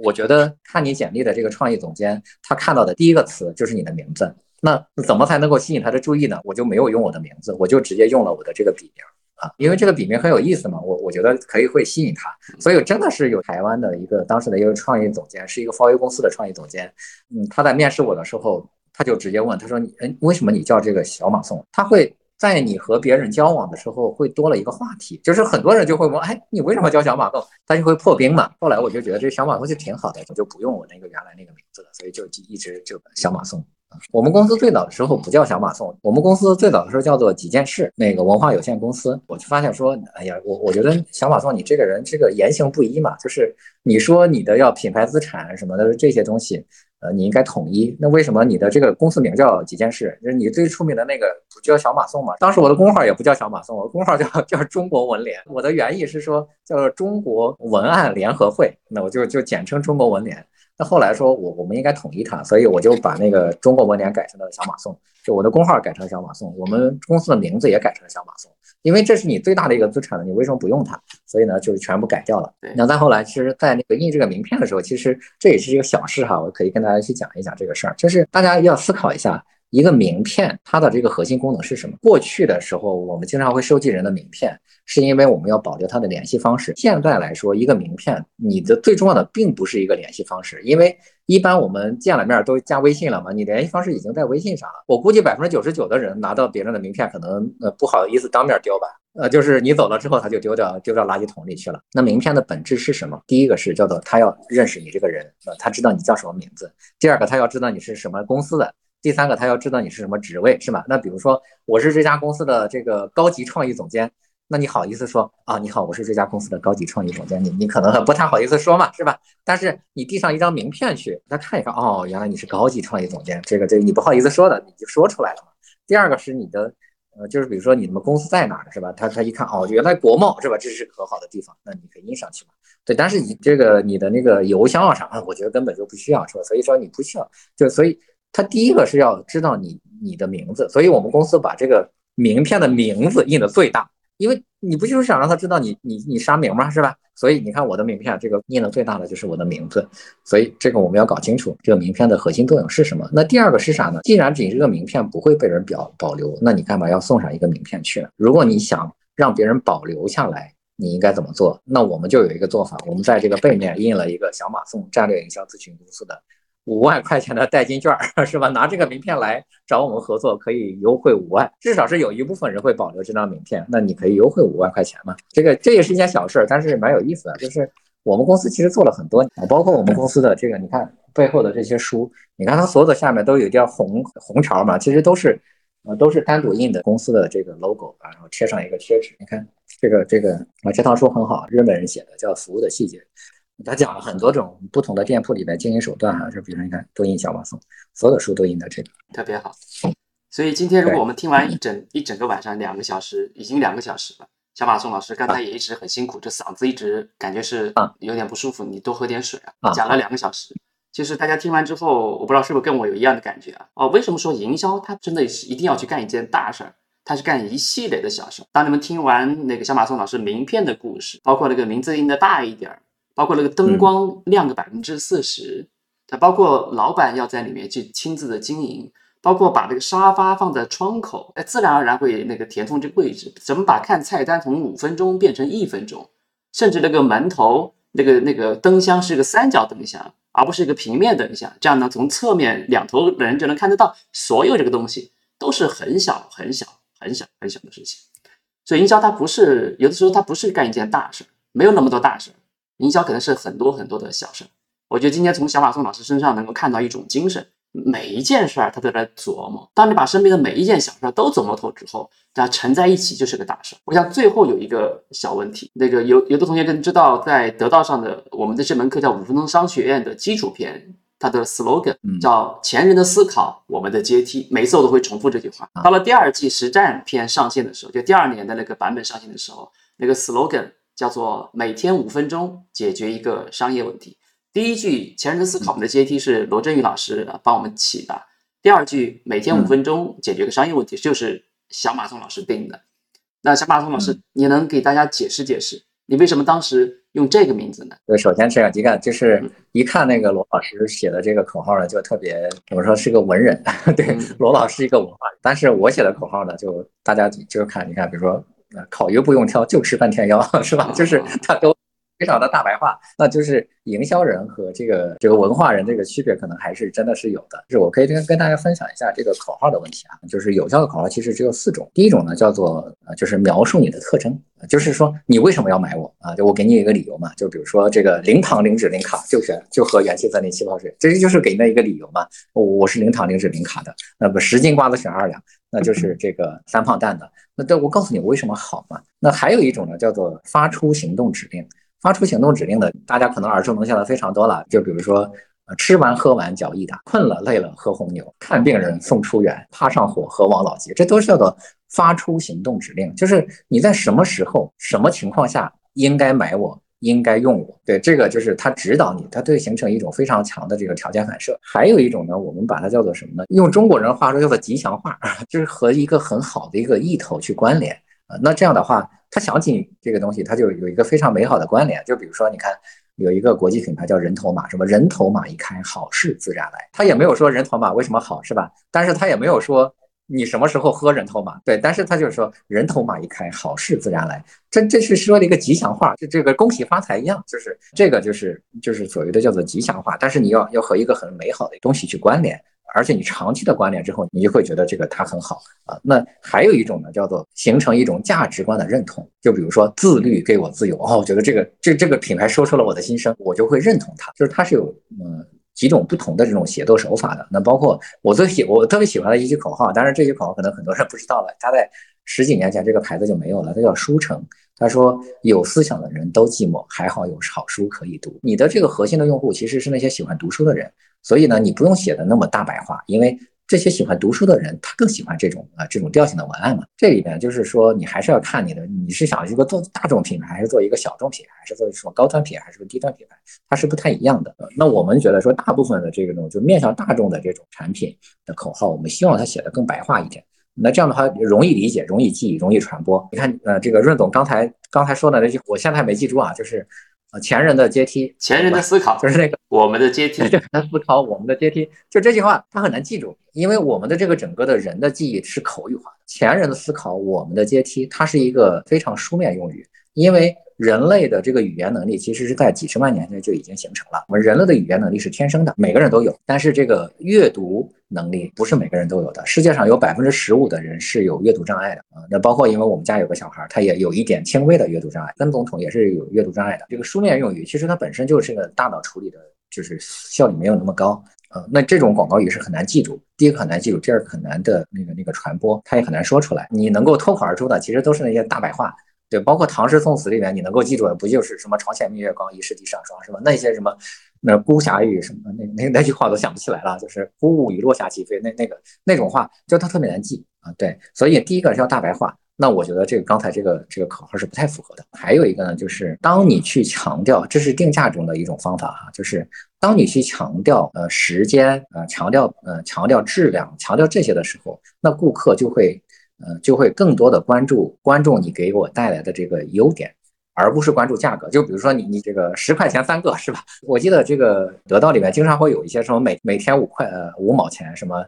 我觉得看你简历的这个创意总监，他看到的第一个词就是你的名字。那怎么才能够吸引他的注意呢？我就没有用我的名字，我就直接用了我的这个笔名。啊，因为这个笔名很有意思嘛，我我觉得可以会吸引他，所以真的是有台湾的一个当时的一个创意总监，是一个 For U 公司的创意总监，嗯，他在面试我的时候，他就直接问，他说你，哎，为什么你叫这个小马送？他会在你和别人交往的时候会多了一个话题，就是很多人就会问，哎，你为什么叫小马送？他就会破冰嘛。后来我就觉得这小马宋就挺好的，我就不用我那个原来那个名字了，所以就一直就小马宋。我们公司最早的时候不叫小马送，我们公司最早的时候叫做几件事那个文化有限公司。我就发现说，哎呀，我我觉得小马送你这个人这个言行不一嘛，就是你说你的要品牌资产什么的这些东西，呃，你应该统一。那为什么你的这个公司名叫几件事？就是你最出名的那个不叫小马送嘛？当时我的工号也不叫小马送，我工号叫叫中国文联。我的原意是说叫中国文案联合会，那我就就简称中国文联。那后来说，我我们应该统一它，所以我就把那个中国文联改成了小马送，就我的工号改成小马送，我们公司的名字也改成了小马送，因为这是你最大的一个资产了，你为什么不用它？所以呢，就是全部改掉了。那再后来，其实，在那个印这个名片的时候，其实这也是一个小事哈，我可以跟大家去讲一讲这个事儿，就是大家要思考一下。一个名片，它的这个核心功能是什么？过去的时候，我们经常会收集人的名片，是因为我们要保留他的联系方式。现在来说，一个名片，你的最重要的并不是一个联系方式，因为一般我们见了面都加微信了嘛，你联系方式已经在微信上了。我估计百分之九十九的人拿到别人的名片，可能呃不好意思当面丢吧，呃，就是你走了之后，他就丢掉丢到垃圾桶里去了。那名片的本质是什么？第一个是叫做他要认识你这个人，呃，他知道你叫什么名字；第二个，他要知道你是什么公司的。第三个，他要知道你是什么职位，是吧？那比如说，我是这家公司的这个高级创意总监，那你好意思说啊？你好，我是这家公司的高级创意总监，你你可能不太好意思说嘛，是吧？但是你递上一张名片去，他看一看，哦，原来你是高级创意总监，这个这个你不好意思说的，你就说出来了嘛。第二个是你的，呃，就是比如说你们公司在哪儿，是吧？他他一看，哦，原来国贸是吧？这是可好的地方，那你可以印上去嘛。对，但是你这个你的那个邮箱啊啥，我觉得根本就不需要，是吧？所以说你不需要，就所以。他第一个是要知道你你的名字，所以我们公司把这个名片的名字印的最大，因为你不就是想让他知道你你你杀名吗？是吧？所以你看我的名片这个印的最大的就是我的名字，所以这个我们要搞清楚这个名片的核心作用是什么。那第二个是啥呢？既然你这个名片不会被人表保留，那你干嘛要送上一个名片去呢？如果你想让别人保留下来，你应该怎么做？那我们就有一个做法，我们在这个背面印了一个小马送战略营销咨询公司的。五万块钱的代金券 是吧？拿这个名片来找我们合作，可以优惠五万，至少是有一部分人会保留这张名片，那你可以优惠五万块钱嘛？这个这也是一件小事，但是蛮有意思的。就是我们公司其实做了很多，包括我们公司的这个，你看背后的这些书，你看它所有的下面都有一条红红条嘛，其实都是呃都是单独印的公司的这个 logo 啊，然后贴上一个贴纸。你看这个这个啊，这套书很好，日本人写的，叫《服务的细节》。他讲了很多种不同的店铺里边经营手段哈，就比如说你看，都印小马送，所有的书都印的这个，特别好。所以今天如果我们听完一整一整个晚上两个小时，已经两个小时了。小马宋老师刚才也一直很辛苦，这嗓子一直感觉是有点不舒服，你多喝点水啊。讲了两个小时，其实大家听完之后，我不知道是不是跟我有一样的感觉啊？哦，为什么说营销它真的是一定要去干一件大事儿？它是干一系列的小事。当你们听完那个小马宋老师名片的故事，包括那个名字印的大一点儿。包括那个灯光亮个百分之四十，它包括老板要在里面去亲自的经营，包括把这个沙发放在窗口，哎，自然而然会那个填充这个位置。怎么把看菜单从五分钟变成一分钟？甚至那个门头那个那个灯箱是个三角灯箱，而不是一个平面灯箱，这样呢，从侧面两头人就能看得到。所有这个东西都是很小很小很小很小的事情。所以营销它不是有的时候它不是干一件大事，没有那么多大事。营销可能是很多很多的小事，我觉得今天从小马宋老师身上能够看到一种精神，每一件事儿他都在琢磨。当你把身边的每一件小事都琢磨透之后，它沉在一起就是个大事。我想最后有一个小问题，那个有有的同学跟知道，在得道上的我们的这门课叫五分钟商学院的基础篇，它的 slogan 叫前人的思考，我们的阶梯。每次我都会重复这句话。到了第二季实战篇上线的时候，就第二年的那个版本上线的时候，那个 slogan。叫做每天五分钟解决一个商业问题。第一句前人的思考，我们的阶梯是罗振宇老师帮我们起的。第二句每天五分钟解决个商业问题，就是小马松老师定的。那小马松老师，你能给大家解释解释，你为什么当时用这个名字呢？对，首先这样，一看就是一看那个罗老师写的这个口号呢，就特别怎么说是个文人。对，罗老师一个文化人，但是我写的口号呢，就大家就是看，你看，比如说。烤鱼不用挑，就吃半天腰，是吧？就是他都非常的大白话，那就是营销人和这个这个文化人这个区别，可能还是真的是有的。就是我可以跟跟大家分享一下这个口号的问题啊，就是有效的口号其实只有四种。第一种呢叫做呃，就是描述你的特征，就是说你为什么要买我啊？就我给你一个理由嘛，就比如说这个零糖零脂零卡，就选就喝元气森林气泡水，这就是给那一个理由嘛。我是零糖零脂零卡的，那不十斤瓜子选二两，那就是这个三胖蛋的。那但我告诉你为什么好嘛？那还有一种呢，叫做发出行动指令。发出行动指令的，大家可能耳熟能详的非常多了。就比如说，吃完喝完脚一打，困了累了喝红牛，看病人送出院，怕上火喝王老吉，这都是叫做发出行动指令。就是你在什么时候、什么情况下应该买我。应该用我，对这个就是他指导你，他对形成一种非常强的这个条件反射。还有一种呢，我们把它叫做什么呢？用中国人话说叫做吉祥话，就是和一个很好的一个意头去关联啊。那这样的话，他想起这个东西，他就有一个非常美好的关联。就比如说，你看有一个国际品牌叫人头马，什么人头马一开，好事自然来。他也没有说人头马为什么好，是吧？但是他也没有说。你什么时候喝人头马？对，但是他就是说人头马一开，好事自然来。这这是说了一个吉祥话，就这个恭喜发财一样，就是这个就是就是所谓的叫做吉祥话。但是你要要和一个很美好的东西去关联，而且你长期的关联之后，你就会觉得这个它很好啊。那还有一种呢，叫做形成一种价值观的认同。就比如说自律给我自由哦，我觉得这个这这个品牌说出了我的心声，我就会认同它，就是它是有嗯。几种不同的这种写作手法的，那包括我最喜我特别喜欢的一句口号，当然这句口号可能很多人不知道了。他在十几年前这个牌子就没有了，它叫书城。他说有思想的人都寂寞，还好有好书可以读。你的这个核心的用户其实是那些喜欢读书的人，所以呢，你不用写的那么大白话，因为。这些喜欢读书的人，他更喜欢这种啊这种调性的文案嘛。这里边就是说，你还是要看你的，你是想一个做大众品牌，还是做一个小众品牌，还是做什么高端品牌，还是个低端品牌，它是不太一样的。那我们觉得说，大部分的这种就面向大众的这种产品的口号，我们希望它写的更白话一点。那这样的话，容易理解，容易记，容易传播。你看，呃，这个润总刚才刚才说的那句，我现在还没记住啊，就是。啊，前人的阶梯，前人的思考，就是那个我们的阶梯，他思考我们的阶梯，就这句话，他很难记住，因为我们的这个整个的人的记忆是口语化的。前人的思考，我们的阶梯，它是一个非常书面用语，因为。人类的这个语言能力其实是在几十万年前就已经形成了。我们人类的语言能力是天生的，每个人都有。但是这个阅读能力不是每个人都有的。世界上有百分之十五的人是有阅读障碍的啊。那包括因为我们家有个小孩，他也有一点轻微的阅读障碍。跟总统也是有阅读障碍的。这个书面用语其实它本身就是个大脑处理的，就是效率没有那么高啊。那这种广告语是很难记住。第一个很难记住，第二个很难的那个那个传播，它也很难说出来。你能够脱口而出的，其实都是那些大白话。对，包括唐诗宋词里面，你能够记住的，不就是什么“床前明月光，疑是地上霜”是吧？那些什么，那孤霞雨什么，那那那句话都想不起来了。就是“孤鹜与落霞齐飞”，那那个那种话，就它特别难记啊。对，所以第一个是要大白话。那我觉得这个刚才这个这个口号是不太符合的。还有一个呢，就是当你去强调，这是定价中的一种方法啊，就是当你去强调呃时间呃强调呃强调质量强调这些的时候，那顾客就会。呃，就会更多的关注关注你给我带来的这个优点，而不是关注价格。就比如说你你这个十块钱三个是吧？我记得这个得到里面经常会有一些什么每每天五块呃五毛钱什么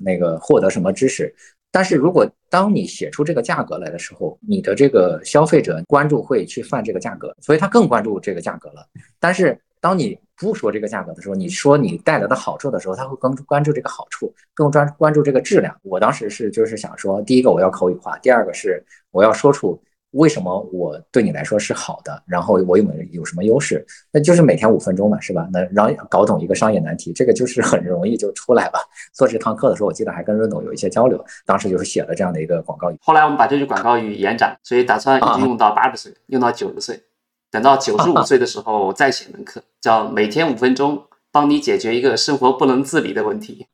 那个获得什么知识。但是如果当你写出这个价格来的时候，你的这个消费者关注会去犯这个价格，所以他更关注这个价格了。但是当你不说这个价格的时候，你说你带来的好处的时候，他会更关注这个好处，更专关注这个质量。我当时是就是想说，第一个我要口语化，第二个是我要说出为什么我对你来说是好的，然后我有没有有什么优势，那就是每天五分钟嘛，是吧？那让搞懂一个商业难题，这个就是很容易就出来了。做这堂课的时候，我记得还跟润总有一些交流，当时就是写了这样的一个广告语。后来我们把这句广告语延展，所以打算一直用到八十岁，用到九十岁。等到九十五岁的时候再写门课，叫每天五分钟帮你解决一个生活不能自理的问题，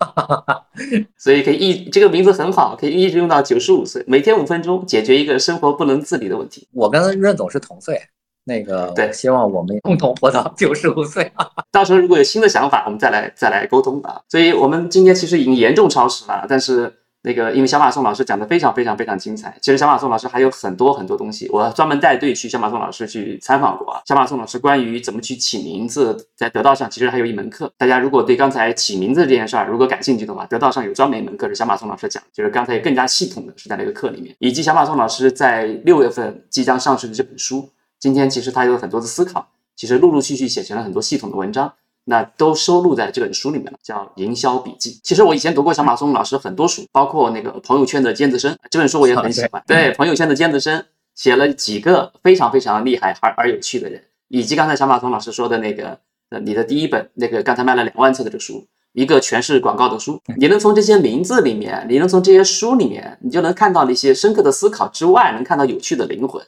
所以可以一这个名字很好，可以一直用到九十五岁。每天五分钟解决一个生活不能自理的问题。我跟任总是同岁，那个对，希望我们共同活到九十五岁。到时候如果有新的想法，我们再来再来沟通吧。所以我们今天其实已经严重超时了，但是。那个，因为小马宋老师讲的非常非常非常精彩。其实小马宋老师还有很多很多东西，我专门带队去小马宋老师去采访过啊。小马宋老师关于怎么去起名字，在得道上其实还有一门课。大家如果对刚才起名字这件事儿如果感兴趣的话，得道上有专门一门课是小马宋老师讲，就是刚才更加系统的是在那个课里面，以及小马宋老师在六月份即将上市的这本书，今天其实他有很多的思考，其实陆陆续续写成了很多系统的文章。那都收录在这本书里面了，叫《营销笔记》。其实我以前读过小马松老师很多书，包括那个《朋友圈的尖子生》这本书我也很喜欢。对，《朋友圈的尖子生》写了几个非常非常厉害而而有趣的人，以及刚才小马松老师说的那个，呃，你的第一本那个刚才卖了两万册的这书，一个全是广告的书。你能从这些名字里面，你能从这些书里面，你就能看到那些深刻的思考之外，能看到有趣的灵魂。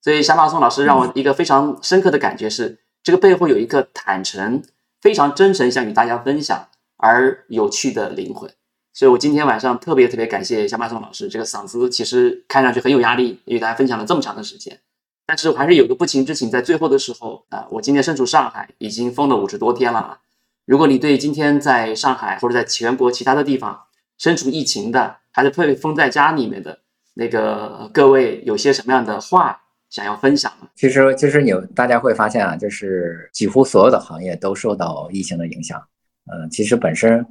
所以小马松老师让我一个非常深刻的感觉是，这个背后有一个坦诚。非常真诚想与大家分享而有趣的灵魂，所以我今天晚上特别特别感谢小马松老师。这个嗓子其实看上去很有压力，与大家分享了这么长的时间，但是我还是有个不情之请，在最后的时候啊，我今天身处上海，已经封了五十多天了啊。如果你对今天在上海或者在全国其他的地方身处疫情的，还是被封在家里面的，那个各位有些什么样的话想要分享？其实，其实你大家会发现啊，就是几乎所有的行业都受到疫情的影响。嗯，其实本身。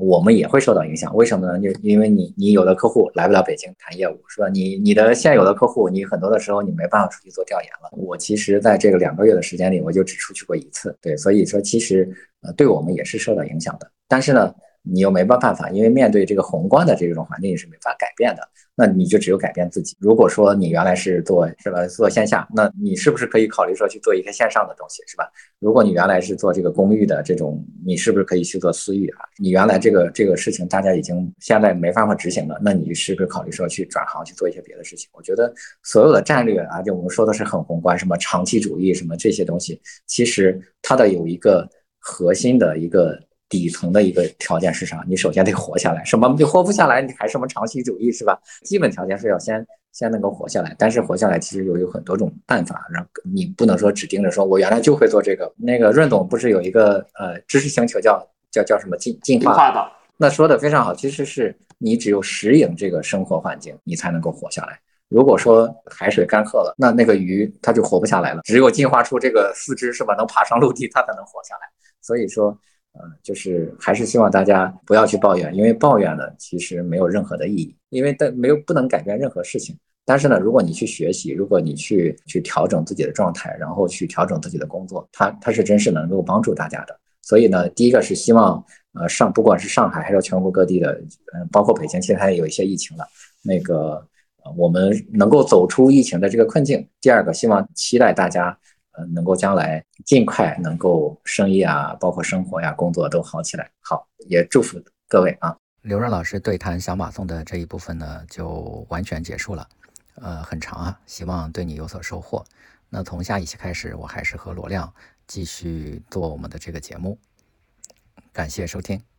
我们也会受到影响，为什么呢？就因为你，你有的客户来不了北京谈业务，是吧？你你的现有的客户，你很多的时候你没办法出去做调研了。我其实在这个两个月的时间里，我就只出去过一次，对，所以说其实呃，对我们也是受到影响的。但是呢，你又没办法，因为面对这个宏观的这种环境是没法改变的。那你就只有改变自己。如果说你原来是做是吧做线下，那你是不是可以考虑说去做一个线上的东西，是吧？如果你原来是做这个公寓的这种，你是不是可以去做私域啊？你原来这个这个事情大家已经现在没办法执行了，那你是不是考虑说去转行去做一些别的事情？我觉得所有的战略啊，就我们说的是很宏观，什么长期主义什么这些东西，其实它的有一个核心的一个。底层的一个条件是啥？你首先得活下来，什么你活不下来，你还什么长期主义是吧？基本条件是要先先能够活下来，但是活下来其实有有很多种办法，然后你不能说只盯着说，我原来就会做这个。那个润总不是有一个呃知识星球叫叫叫什么进进化的？那说的非常好，其实是你只有适应这个生活环境，你才能够活下来。如果说海水干涸了，那那个鱼它就活不下来了。只有进化出这个四肢是吧，能爬上陆地，它才能活下来。所以说。呃，就是还是希望大家不要去抱怨，因为抱怨呢其实没有任何的意义，因为但没有不能改变任何事情。但是呢，如果你去学习，如果你去去调整自己的状态，然后去调整自己的工作，它它是真是能够帮助大家的。所以呢，第一个是希望呃上不管是上海还是全国各地的，嗯，包括北京，其实它也有一些疫情了，那个我们能够走出疫情的这个困境。第二个，希望期待大家。呃，能够将来尽快能够生意啊，包括生活呀、工作都好起来。好，也祝福各位啊。刘润老师对谈小马送的这一部分呢，就完全结束了。呃，很长啊，希望对你有所收获。那从下一期开始，我还是和罗亮继续做我们的这个节目。感谢收听。